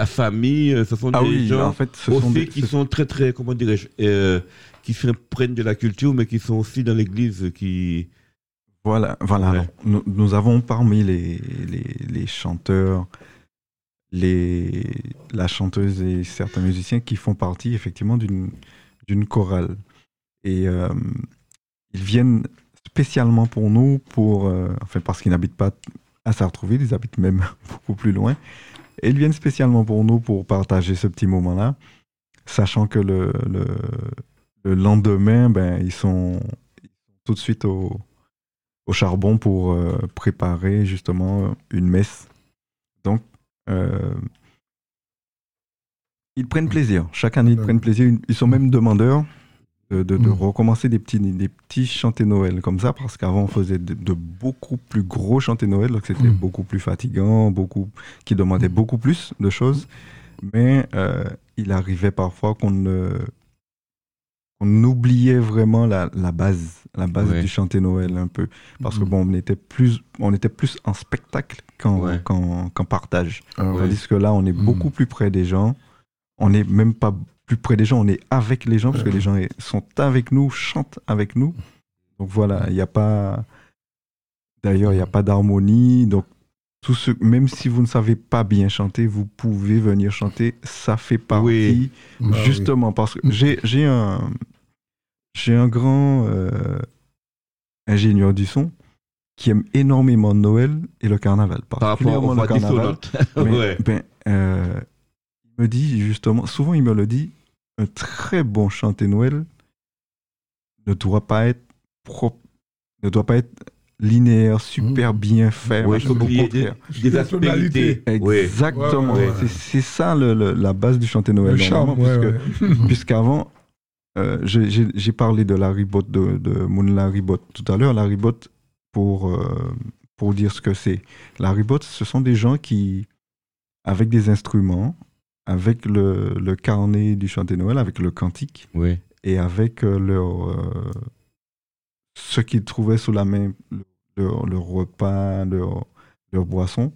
Ta famille, euh, ce sont Ah des oui, gens en fait, ce aussi sont des, qui sont très très, comment dirais-je, euh, qui se prennent de la culture, mais qui sont aussi dans l'église, qui... Voilà, voilà. Ouais. nous, nous avons parmi les, les, les chanteurs, les, la chanteuse et certains musiciens qui font partie effectivement d'une d'une chorale. Et euh, ils viennent spécialement pour nous, pour, euh, enfin parce qu'ils n'habitent pas à Sartrouville, ils habitent même beaucoup plus loin. Et ils viennent spécialement pour nous pour partager ce petit moment-là, sachant que le, le, le lendemain, ben, ils sont tout de suite au, au charbon pour euh, préparer justement une messe. Donc, euh, ils prennent plaisir. Chaque année, ils prennent plaisir. Ils sont même demandeurs de, de- de Mm. recommencer des petits, des petits chantés Noël comme ça, parce qu'avant, on faisait de, de beaucoup plus gros chantés Noël, donc c'était Mm. beaucoup plus fatigant, beaucoup, qui demandait beaucoup plus de choses. Mais euh, il arrivait parfois qu'on on oubliait vraiment la, la base, la base Ouais. du chanté Noël un peu. Parce que bon, on était plus, on était plus en spectacle qu'en Ouais. partage. Ah ouais. Tandis que là, on est beaucoup plus près des gens. On n'est même pas plus près des gens, on est avec les gens parce que les gens sont avec nous, chantent avec nous. Donc voilà, il n'y a pas. D'ailleurs, il n'y a pas d'harmonie. Donc, tout ce... même si vous ne savez pas bien chanter, vous pouvez venir chanter. Ça fait partie Oui. Ah oui. Justement, parce que j'ai un, j'ai un grand euh, ingénieur du son qui aime énormément Noël et le carnaval. Par rapport voix carnaval. Mais, ouais. ben, euh, il me dit justement, souvent il me le dit, un très bon chanté Noël ne doit pas être propre, ne doit pas être linéaire, super bien fait. Faut au des, contraire. des Personnalité. aspérités. Exactement. Ouais, ouais, C'est- C'est ça le- le- la base du chanté Noël. Le charme, normalement, ouais, puisque- ouais. Puisqu'avant, euh, j'ai- parlé de la ribot de, de Moon Ribot tout à l'heure. La ribot, pour, euh, pour dire ce que c'est. La ribot, ce sont des gens qui, avec des instruments, avec le, le carnet du chanté Noël, avec le cantique, et avec euh, leur, euh, ce qu'ils trouvaient sous la main, leur, leur repas, leur, leur boisson,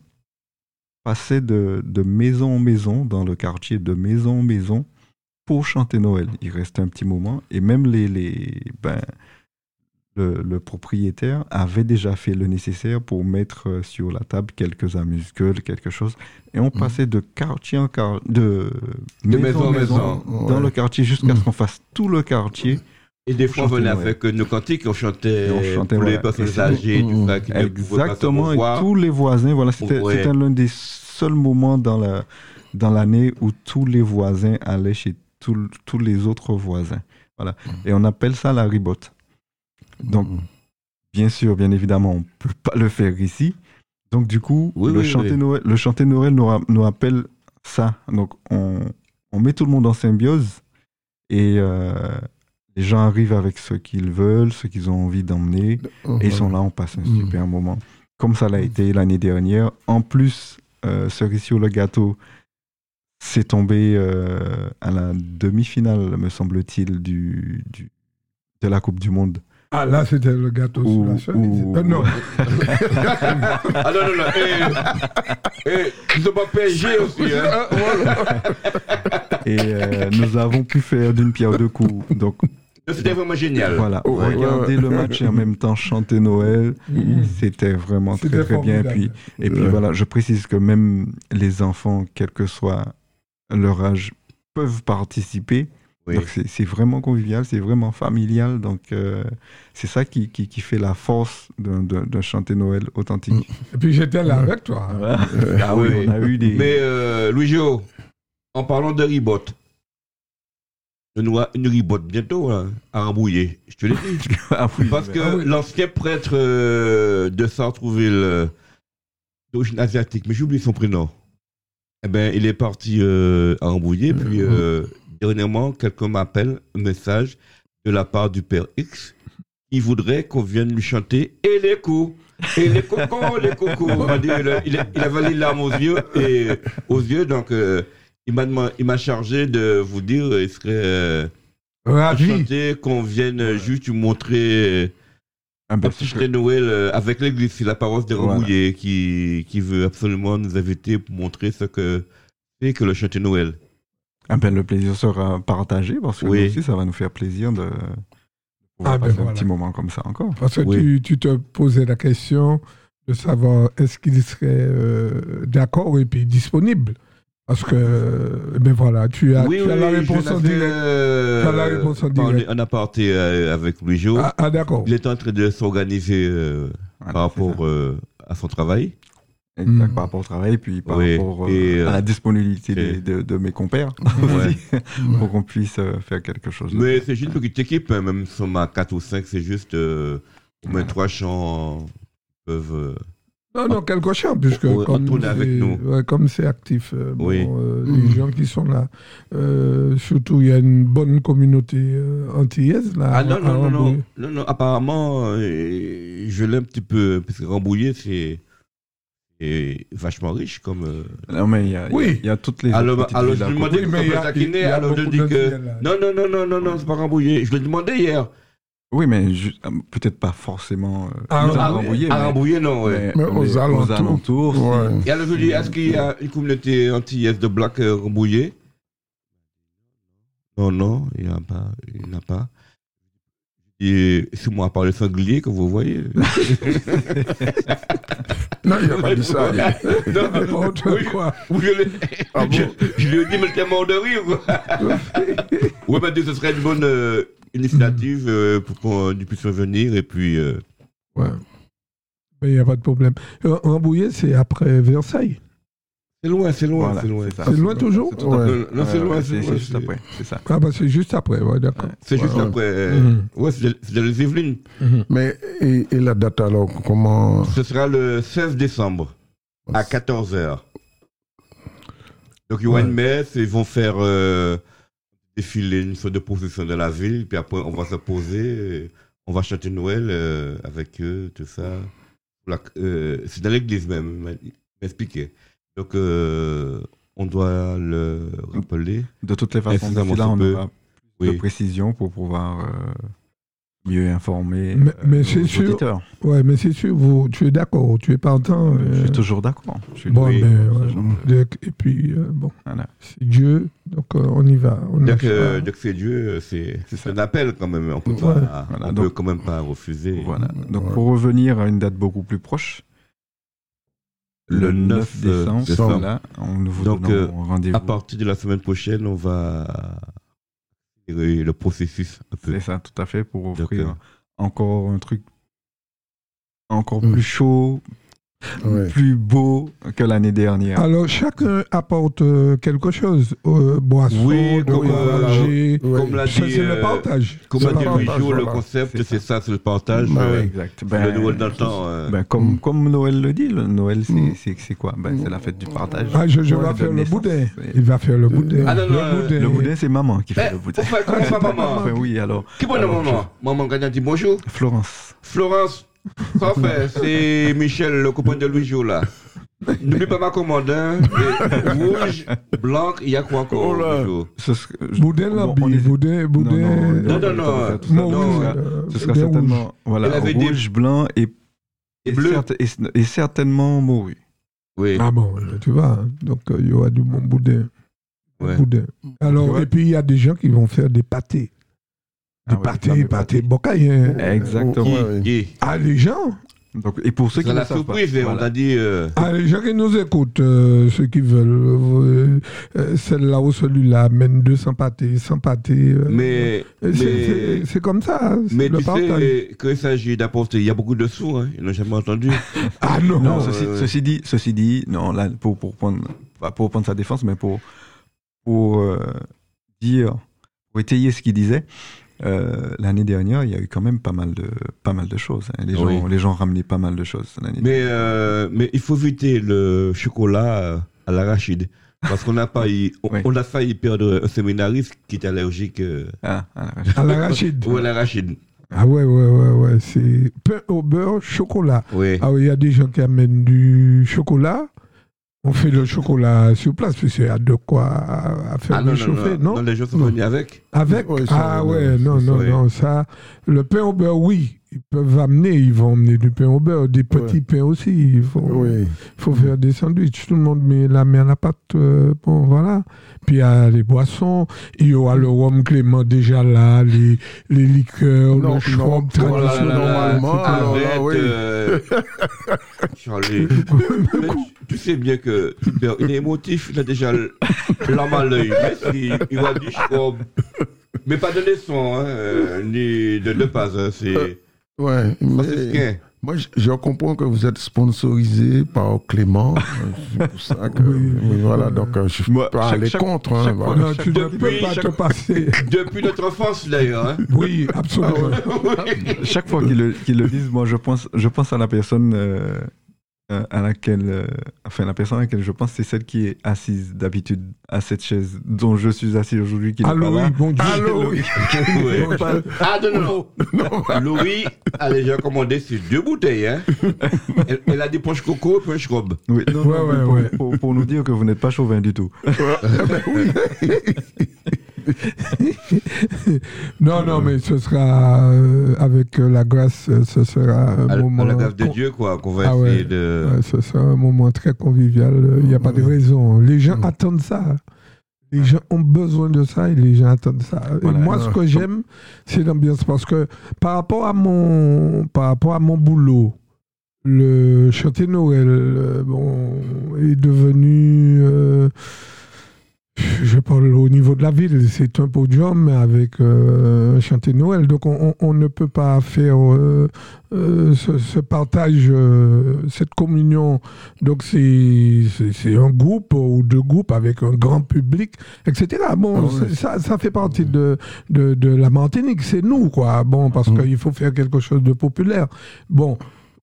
passaient de, de maison en maison dans le quartier, de maison en maison, pour chanter Noël. Il restait un petit moment, et même les, les, ben, le, le propriétaire avait déjà fait le nécessaire pour mettre euh, sur la table quelques amuse-gueules, quelque chose, et on passait de quartier en quartier, de, De maison en maison en maison, maison, dans ouais. le quartier jusqu'à ce qu'on fasse tout le quartier Et des fois, on venait avec euh, nos cantiques, on chantait, Et on chantait, pour les voilà. personnes âgées, tout ça, qui Exactement, et tous les voisins, voilà, c'était Ouais. l'un des seuls moments dans la dans l'année où tous les voisins allaient chez tous tous les autres voisins. Voilà. Et on appelle ça la ribote. Donc, Mhm. bien sûr, bien évidemment, on peut pas le faire ici. Donc, du coup, Oui, le, oui, chanter oui. Noël, le chanter Noël nous, ra- nous appelle ça. Donc, on, on met tout le monde en symbiose et euh, les gens arrivent avec ce qu'ils veulent, ce qu'ils ont envie d'emmener. Et ils sont là, on passe un Mm. super moment. Comme ça l'a été l'année dernière. En plus, euh, cerise sur le gâteau, c'est tombé euh, à la demi-finale, me semble-t-il, du, du- de la Coupe du Monde. Ah, là, c'était le gâteau Ou- sur la cerise. ou- Euh, non. Ah non, non, non. Eh, eh, ils sont pas PSG aussi. Hein. Ah, voilà. Et euh, nous avons pu faire d'une pierre deux coups. Donc C'était vraiment génial. voilà, Oh, regarder ouais. le match et en même temps chanter Noël, c'était vraiment très très bien. Et puis, formidable. et puis Ouais. voilà, je précise que même les enfants, quel que soit leur âge, peuvent participer. Oui. C'est vraiment convivial, c'est vraiment familial. Donc euh, c'est ça qui, qui, qui fait la force d'un- chanter Noël authentique. Et puis j'étais là avec toi. Ah oui. On a eu des. Mais euh, en parlant de ribot, on aura une ribot bientôt hein, à Rambouillet. Je te l'ai dit. Ah oui, Parce que Ah oui. l'ancien prêtre euh, de Sartrouville, euh, d'origine asiatique, mais j'oublie son prénom, eh ben, il est parti euh, à Rambouillet. Puis euh, dernièrement, quelqu'un m'appelle un message de la part du père X. Il voudrait qu'on vienne lui chanter et les coups. Et les cocos, les cocos, il, a- il avait les larmes aux yeux, et, aux yeux donc euh, il m'a chargé de vous dire, il serait euh, Ravi. qu'on vienne juste vous montrer Ah, un ben, petit de Noël euh, avec l'église, c'est la paroisse de Voilà. Rambouillet qui, qui veut absolument nous inviter pour montrer ce que c'est que le de Noël. Ah ben, le plaisir sera partagé parce que Oui. nous aussi, ça va nous faire plaisir de pouvoir Ah ben passer voilà. un petit moment comme ça encore. Parce que Oui. tu, tu te posais la question de savoir est-ce qu'il serait euh, d'accord et puis disponible. Parce que, euh, ben voilà, tu as, oui, tu oui, as la réponse en direct. euh, Tu as la réponse en parlé direct. en aparté euh, avec Louis Jo. Ah, ah, d'accord. Il est en train de s'organiser euh, Voilà, par rapport euh, à son travail. Ça. Exact, Mm. par rapport au travail, puis par Oui, rapport euh, et, euh, à la disponibilité et- de, de mes compères Ouais. pour qu'on puisse euh, faire quelque chose. Mais c'est juste une petite équipe, hein, même si on a 4 ou 5, c'est juste euh, au moins 3 chants peuvent. Non, non, quelque chose, puisque on- comme avec c'est- nous. ouais, comme c'est actif, euh, bon, euh, Mm. les gens qui sont là, euh, surtout il y a une bonne communauté euh, antillaise là. Ah non, à non, non, non, non, non, apparemment, euh, je l'ai un petit peu, parce que Rambouillet, c'est vachement riche comme. euh, Non, mais il y a, Oui. il y a toutes les Alors, alors je à lui côté. demandais Oui, mais comment il y a- taquiner, il y a alors je dis que. Non, non, non, non, non, non, c'est pas Rambouillet. Je l'ai demandé hier. Oui, mais peut-être pas forcément euh, Ah, à ah, Rambouillet, À mais- Rambouillet, non, ouais. mais- Mais aux mais alentours. alentours, si- Ouais. Et alors je dis, est-ce qu'il y a une communauté antillaise de Black euh, Rambouillet? Non, non, il n'y en a pas. Il n'y en a pas. Et c'est moi par le sanglier que vous voyez. Non, il n'a pas dit ça. non, N'importe quoi. je, Ah bon je, lui ai dit, mais t'es mort de rire. oui, mais ce serait une bonne euh, initiative euh, pour qu'on nous puissions venir et puis. euh, Ouais. Il n'y a pas de problème. Rambouillet, c'est après Versailles. C'est loin, c'est loin, Voilà, c'est loin. c'est loin toujours Non, c'est loin, c'est loin, juste après, c'est ça. Ah bah c'est juste après, ouais, d'accord. C'est juste Ouais. après. euh, Mhm. Ouais, c'est les Yvelines. Mhm. Mais, et, et la date alors, comment? Ce sera le 16 décembre à 14h. Donc il y aura une messe, et ils vont faire euh, défiler une sorte de procession dans la ville, puis après on va se poser, on va chanter Noël euh, avec eux, tout ça. Euh, c'est dans l'église même, il Donc euh, on doit le rappeler. De toutes les façons, là, on peu. aura plus de Oui. précisions pour pouvoir euh, mieux informer Mais- euh, mais nos sûr, auditeurs. Ouais, mais c'est sûr, vous, tu es d'accord, tu es partant. Je euh, suis toujours d'accord. Je suis Bon, Oui, ben, ouais. Donc, Et puis, euh, bon, Voilà. c'est Dieu, donc euh, on y va. On Dès que, dès que c'est Dieu, c'est un appel quand même. On peut Ouais. pas, Voilà, on donc- peut quand même pas refuser. Voilà. Donc, Ouais. pour revenir à une date beaucoup plus proche, le 9 décembre, on vous Donc, euh, rendez-vous. À partir de la semaine prochaine, on va le processus un peu. C'est ça, tout à fait, pour offrir euh, encore un truc encore plus chaud, Ouais. plus beau que l'année dernière. Alors, chacun apporte euh, quelque chose. Euh, boisson, Oui, comme, euh. Comme l'a Ça, dit, c'est le euh, partage. comme l'a le dit. Louis le concept, C'est ça. c'est le partage. Bah euh, exact. le Ben, Noël dans le temps. euh. ben, comme, Mm. comme Noël le dit, le Noël, c'est Mm. quoi? Ben, C'est la fête du partage. Ah, je, vais faire le boudin. Il va faire le boudin. Ah, non, non, le boudin. Le boudin, c'est maman qui fait Eh, le boudin. on fait comme ça, maman? Enfin, oui, alors, Qui bonne maman? Maman Gagnon dit bonjour? Florence. Florence, fait C'est Michel, le copain de Louis Jo, là. N'oublie pas ma commande, hein. Rouge, blanc, il y a quoi encore Oh Boudin bon, la hésite- boudin, boudin. Non, non, Non, non, non, non, rouge, euh, euh, Ce sera certainement voilà, rouge, blanc et, Et bleu. et, et certainement morue. Oui. Ah bon, tu vois, hein. donc euh, il y aura du bon boudin. Ouais. boudin. Alors, et puis il y a des gens qui vont faire des pâtés. Ah ouais, pâtés, fameux pâtés pâtés. bocaille. hein. Exactement. Qui- Ouais, qui Ah, les gens Donc, et pour ceux qui ne la savent pas, surprise, on t'a dit. euh, Ah, les gens qui nous écoutent, euh, ceux qui veulent, euh, euh, celle-là ou celui-là amène 200 pâtés, 100 pâtés. euh, Mais, euh, c'est- comme ça, hein, mais le tu partage. sais, quand il s'agit d'apporter, il y a beaucoup de sous, hein. Ils n'ont jamais entendu. Ah non, Non, Ouais, ceci, ouais. ceci dit, ceci dit, non, là, pour, pour prendre, pas pour prendre sa défense, mais pour, pour euh, dire, pour étayer ce qu'il disait, euh, l'année dernière, il y a eu quand même pas mal de, pas mal de choses. hein. Les, gens, Oui. les gens ramenaient pas mal de choses l'année Mais, euh, mais il faut éviter le chocolat euh, à l'arachide. Parce qu'on a failli, on, Oui. on a failli perdre un séminariste qui est allergique euh. Ah, à l'arachide. ou à l'arachide. Ah ouais, ouais, ouais, ouais. C'est pain au beurre, chocolat. Oui. Ah oui, il y a des gens qui amènent du chocolat. On fait le chocolat sur place, puisqu'il y a de quoi à, à faire Ah non, non, réchauffer, non, non, non, les gens sont Non. venus avec. Avec? Ah ouais, ouais, non, non, non, ça. Le pain au beurre, oui. Ils peuvent amener, ils vont emmener du pain au beurre, des petits pains aussi. Il faut, Oui. faut faire des sandwichs. Tout le monde met la main à la pâte. euh, bon, voilà. Puis il y a les boissons. Il y aura le rhum clément déjà là, les, les liqueurs, Non, le schwab traditionnel. normalement, alors là, oui. euh, Charlie. Tu, sais bien que Hubert, il est émotif, il a déjà l'âme à l'œil. Il va. Mais pas de naissance, hein, euh, ni de, de base. hein, c'est Ouais, franciscain. mais moi, je, je comprends que vous êtes sponsorisé par Clément. C'est pour ça que. Oui. oui, voilà, donc euh, je ne Moi, peux pas chaque- aller chaque- contre. hein, chaque voilà. Non, tu ne Depuis peux pas chaque- te passer. Depuis notre enfance, d'ailleurs. Hein. Oui, absolument. Chaque fois qu'ils le, disent, moi je pense, je pense à la personne euh, euh, à laquelle, euh, enfin la personne à laquelle je pense, c'est celle qui est assise d'habitude à cette chaise dont je suis assis aujourd'hui, Allô, pas oui, bon Dieu. Allô, oui. Ouais. Ah non, non, non. Louis a déjà commandé ses deux bouteilles. Hein. Elle, elle a des poches coco et poches robe. Oui, non, Ouais, non, ouais, mais pour, ouais. pour- pour nous dire que vous n'êtes pas chauvin du tout. Non, non, mais ce sera euh, avec euh, la grâce, euh, ce sera un À, moment. à la grâce de Dieu, quoi, qu'on va Ah essayer ouais. de. Ouais, ce sera un moment très convivial. Il n'y a pas de raison. Les gens attendent ça. Les gens ont besoin de ça et les gens attendent ça. Voilà. Et moi, ce que j'aime, c'est l'ambiance parce que par rapport à mon, par rapport à mon boulot, le chantier Noël, bon, est devenu, euh, je parle au niveau de la ville, c'est un podium avec euh, un chantier Noël. Donc on, on- on ne peut pas faire euh, euh, ce, ce partage, euh, cette communion. Donc c'est un groupe ou deux groupes avec un grand public, etc. Bon, Ah ça, ça fait partie de, de, de la Martinique, c'est nous, quoi. Bon, parce Mhm. qu'il faut faire quelque chose de populaire. Bon,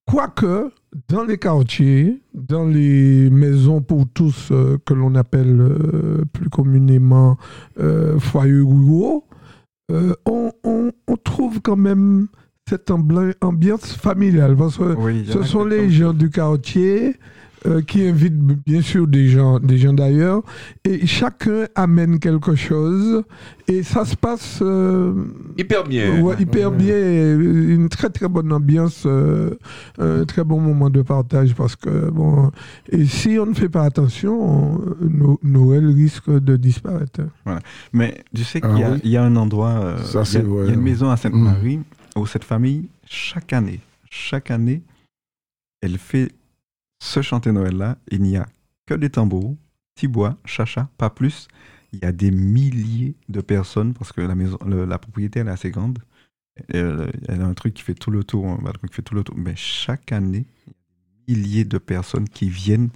quoique, dans les quartiers, dans les maisons pour tous euh, que l'on appelle euh, plus communément euh, foyers ruraux, euh, on, on- on trouve quand même cette ambiance familiale. Parce que Oui, ce sont les gens du quartier euh, qui invitent b- bien sûr des gens, des gens d'ailleurs, et chacun amène quelque chose, et ça se passe euh, Hyper bien. ouais, hyper bien, une très très bonne ambiance, euh, un très bon moment de partage, parce que bon, et si on ne fait pas attention, on- No- Noël risque de disparaître. Mais tu sais Ah qu'il y, a- oui. il y a un endroit, euh, Ça, il y a- c'est il y, a une maison à Sainte-Marie où cette famille, chaque année, chaque année, elle fait ce chanter Noël-là. Il n'y a que des tambours, petits bois, chacha, pas plus. Il y a des milliers de personnes parce que la maison, la propriété elle est assez grande. Elle, a un truc qui fait tout le tour, un balcon qui fait tout le tour. Mais chaque année, il y milliers de personnes qui viennent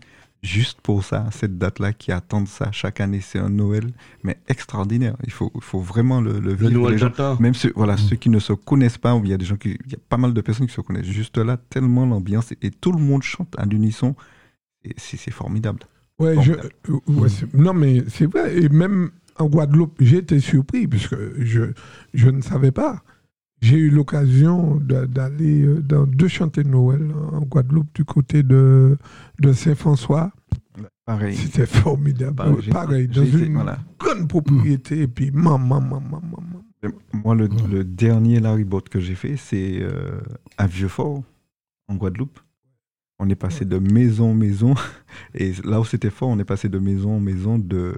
juste pour ça, cette date-là, qui attendent ça. Chaque année, c'est un Noël, mais extraordinaire. Il faut, il faut vraiment le, le Le vivre. Noël Les gens- j'entends. même ceux, voilà, Mm. ceux qui ne se connaissent pas, il y a des gens qui, il y a pas mal de personnes qui se connaissent juste là, tellement l'ambiance et, tout le monde chante à l'unisson. Et C'est c'est formidable. Ouais, je, euh, ouais, non, mais c'est vrai. Et même en Guadeloupe, j'ai été surpris puisque je, je ne savais pas. J'ai eu l'occasion d'aller euh, dans deux chantiers de Noël en Guadeloupe du côté de, de Saint-François. Pareil. C'était formidable. Pareil, Pareil, dans une voilà. grande propriété. Et puis, maman, maman, maman. Moi, le, le dernier Larry Boat que j'ai fait, c'est euh, à Vieux-Fort, en Guadeloupe. On est passé de maison en maison. Et là où c'était fort, on est passé de maison en maison de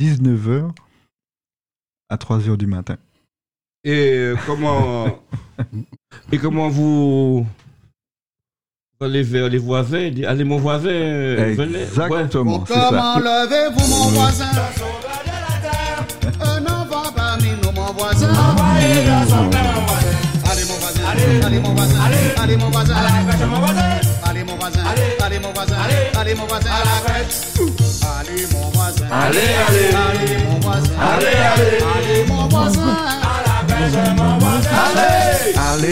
19h à 3h du matin. Et euh, comment. et comment vous. allez vers les voisins, dit, allez mon voisin, euh, venez. Exactement, c'est ça. Comment levez-vous, mon voisin Un enfant parmi nous, mon voisin. Allez, mon voisin, allez, mon voisin, allez, mon voisin, allez, mon voisin, allez, mon voisin, allez, mon voisin, à la fête. Allez, mon voisin, Allez, allez. allez, mon voisin, Allez, allez.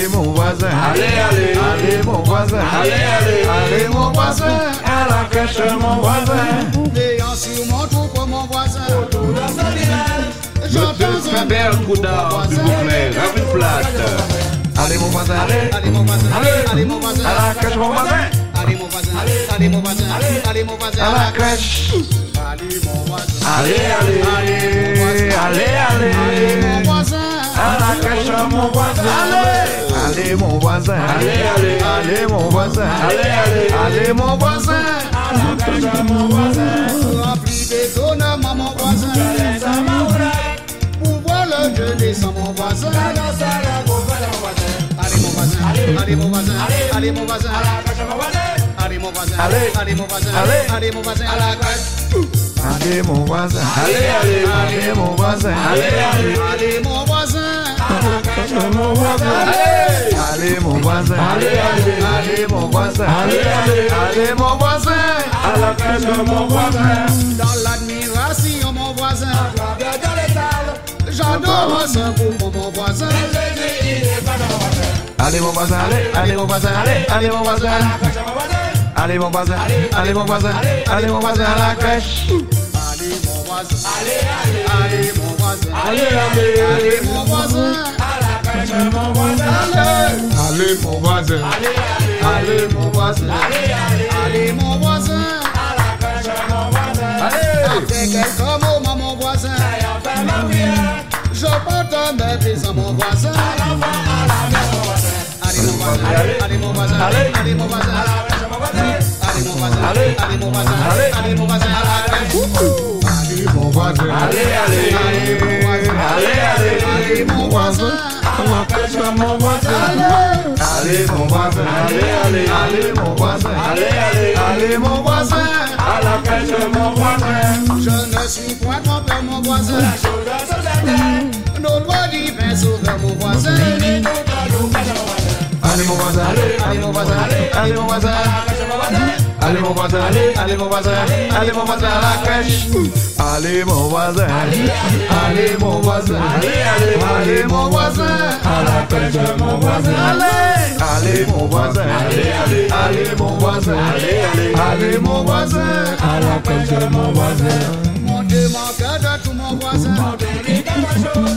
Allez, Allez, mon voisin. allez, allez, Allez, mon voisin. allez, allez, Allez, mon voisin, à la crèche, mon voisin. veillant sur mon troupeau, mon voisin. Monsieur J'entends un Faber Coudard, s'il vous plaît, rame une allez, allez. Mon voisin, allez, allez mon voisin, à la crèche mon voisin, allez mon voisin, allez mon voisin, allez mon voisin, à la crèche. allez mon voisin, Allez, allez, allez, allez, mon allez, voisin, à la crèche mon voisin, allez, Allez mon voisin, allez, allez, allez mon voisin, allez, allez, allez mon voisin. à la crèche mon voisin. rempli mon voisin, pour voir le jeu descend mon voisin, allez mon voisin, allez mon voisin, allez mon voisin, allez mon voisin, Allez. Allez mon voisin, Allez. allez mon voisin à la crèche, Allez mon voisin, Allez, allez, allez mon voisin, allez, allez, allez mon voisin, mon voisin, allez, allez mon voisin, allez, allez, allez mon voisin, allez, allez, allez mon voisin. à la crèche mon voisin. dans l'admiration mon voisin, j'adore pour mon voisin, Allez mon voisin, allez, allez mon voisin, allez, allez mon voisin. Allez mon voisin, allez mon voisin, allez mon voisin à la crèche. allez mon voisin, allez mon voisin, Allez, allez, allez mon voisin, allez, mon voisin, Allez, mon voisin. Allez mon voisin, allez mon voisin, après quelques moments mon voisin, je porte mes pieds à mon voisin, allez mon voisin, allez mon voisin, allez mon voisin, allez mon voisin, allez voisin, allez mon voisin Allez, mon voisin. allez, allez, allez, allez, allez mon voisin, mon voisin, allez mon voisin, allez, allez, allez mon voisin, allez, allez, allez mon voisin. à la crèche mon voisin. je ne suis point trompé mon voisin, nos doigts divins sauveur mon voisin, Allez mon voisin, allez mon voisin, allez mon voisin. Allez mon voisin, allez mon voisin, allez mon voisin à la crèche. Allez mon voisin, allez mon voisin, allez mon voisin à la crèche mon voisin. Allez, allez mon voisin, allez, allez mon voisin, allez mon voisin à la crèche mon voisin. mon tout mon voisin, souvent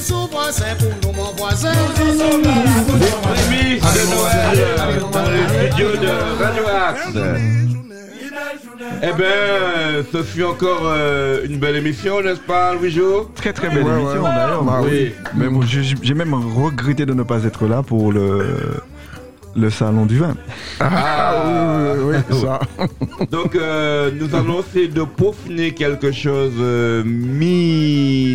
c'est pour nous mon voisin, Prémisse de Noël dans le studio de Radio Axe. Eh bien, ce fut encore euh, une belle émission, n'est-ce pas, Louis-Jo Très très belle Ouais, ouais. émission d'ailleurs. Bah oui. J'ai j'ai même regretté de ne pas être là pour le, le salon du vin. Ah, oui, oui, oui, ça. Donc, euh, nous allons essayer de peaufiner quelque chose euh,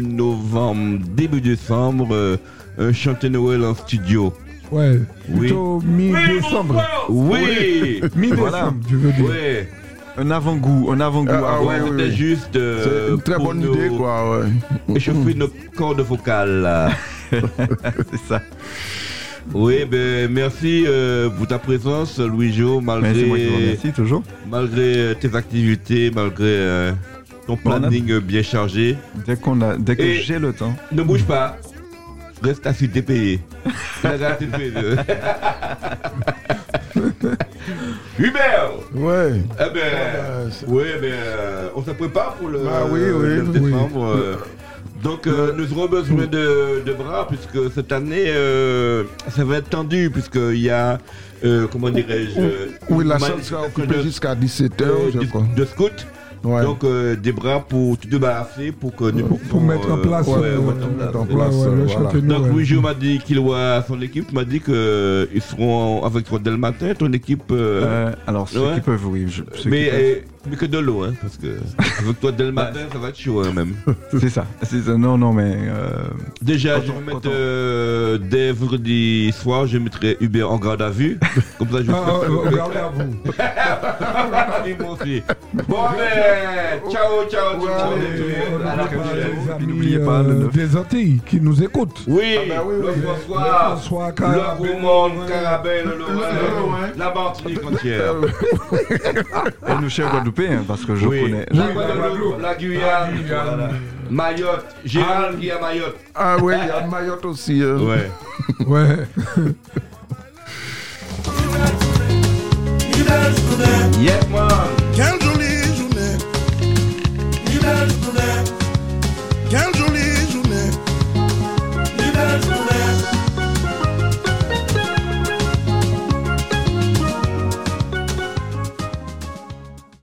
mi-novembre, début décembre, euh, un chanté Noël en studio. Ouais, Oui. plutôt mi-décembre. Oui Mi-décembre, Voilà. tu veux dire. Ouais, Un avant-goût, un avant-goût. Ah, ouais, oui, c'était oui. juste euh, C'est une très bonne idée, quoi, ouais. échauffer nos cordes vocales. C'est ça. Oui, ben merci euh, pour ta présence, Louis-Jo, Mais c'est moi qui vous malgré, remercie toujours. malgré euh, tes activités, malgré euh, ton planning euh, bien chargé. Dès, qu'on a, dès que Et- j'ai le temps. Ne bouge pas. Reste assis, t'es payé. Regarde, t'es payé. Hubert Ouais. Eh ben, Euh, c'est- oui, ben, on se prépare pour le Bah oui, oui, 9 oui. décembre. Euh. Donc, euh, nous aurons besoin de, de bras, puisque cette année, euh, ça va être tendu, puisqu'il y a, euh, comment dirais-je... euh, Oui, la salle sera occupée jusqu'à 17h, euh, je de, crois. de scouts. Ouais. Donc, euh, des bras pour te débarrasser, pour que nous Pour puissions, mettre en euh, place, ouais, euh, mettre en place. mettre en ouais, place, ouais, euh, le voilà. chantier de Donc. Louis m'a dit qu'il voit son équipe, m'a dit qu'ils seront avec toi dès le matin, ton équipe. euh, Euh, alors, ceux ouais. qui peuvent, oui. je- ceux qui mais, peuvent. Mais que de l'eau, hein, parce que avec toi dès le matin, ça va être chaud hein, même. C'est ça. c'est ça. Non, non, mais. euh, Déjà, je vais mettre euh, dès vendredi soir, je mettrai Hubert en garde à vue. Comme ça, je Ah, ah, regardez à vous. Et moi aussi. Bon, ben, ciao, ciao, tout le monde. Allez, on À la n'oublie pas prochaine. les Puis amis, n'oubliez pas, le euh, neuf. des Antilles qui nous écoutent. Oui, Ah bah oui, le oui. François, Le François, le Carabelle, Gaumont, ouais. Carabelle, le Lorrain, la Martinique entière. Et nous, chers Guadeloupéens, parce que je Oui. connais. La Guadeloupe, la Guyane. Mayotte, Gérald qui est à Mayotte. Ah oui, il y a Mayotte aussi. hein. Ouais. Ouais. Yeah, man. Quelle jolie journée. Une belle journée.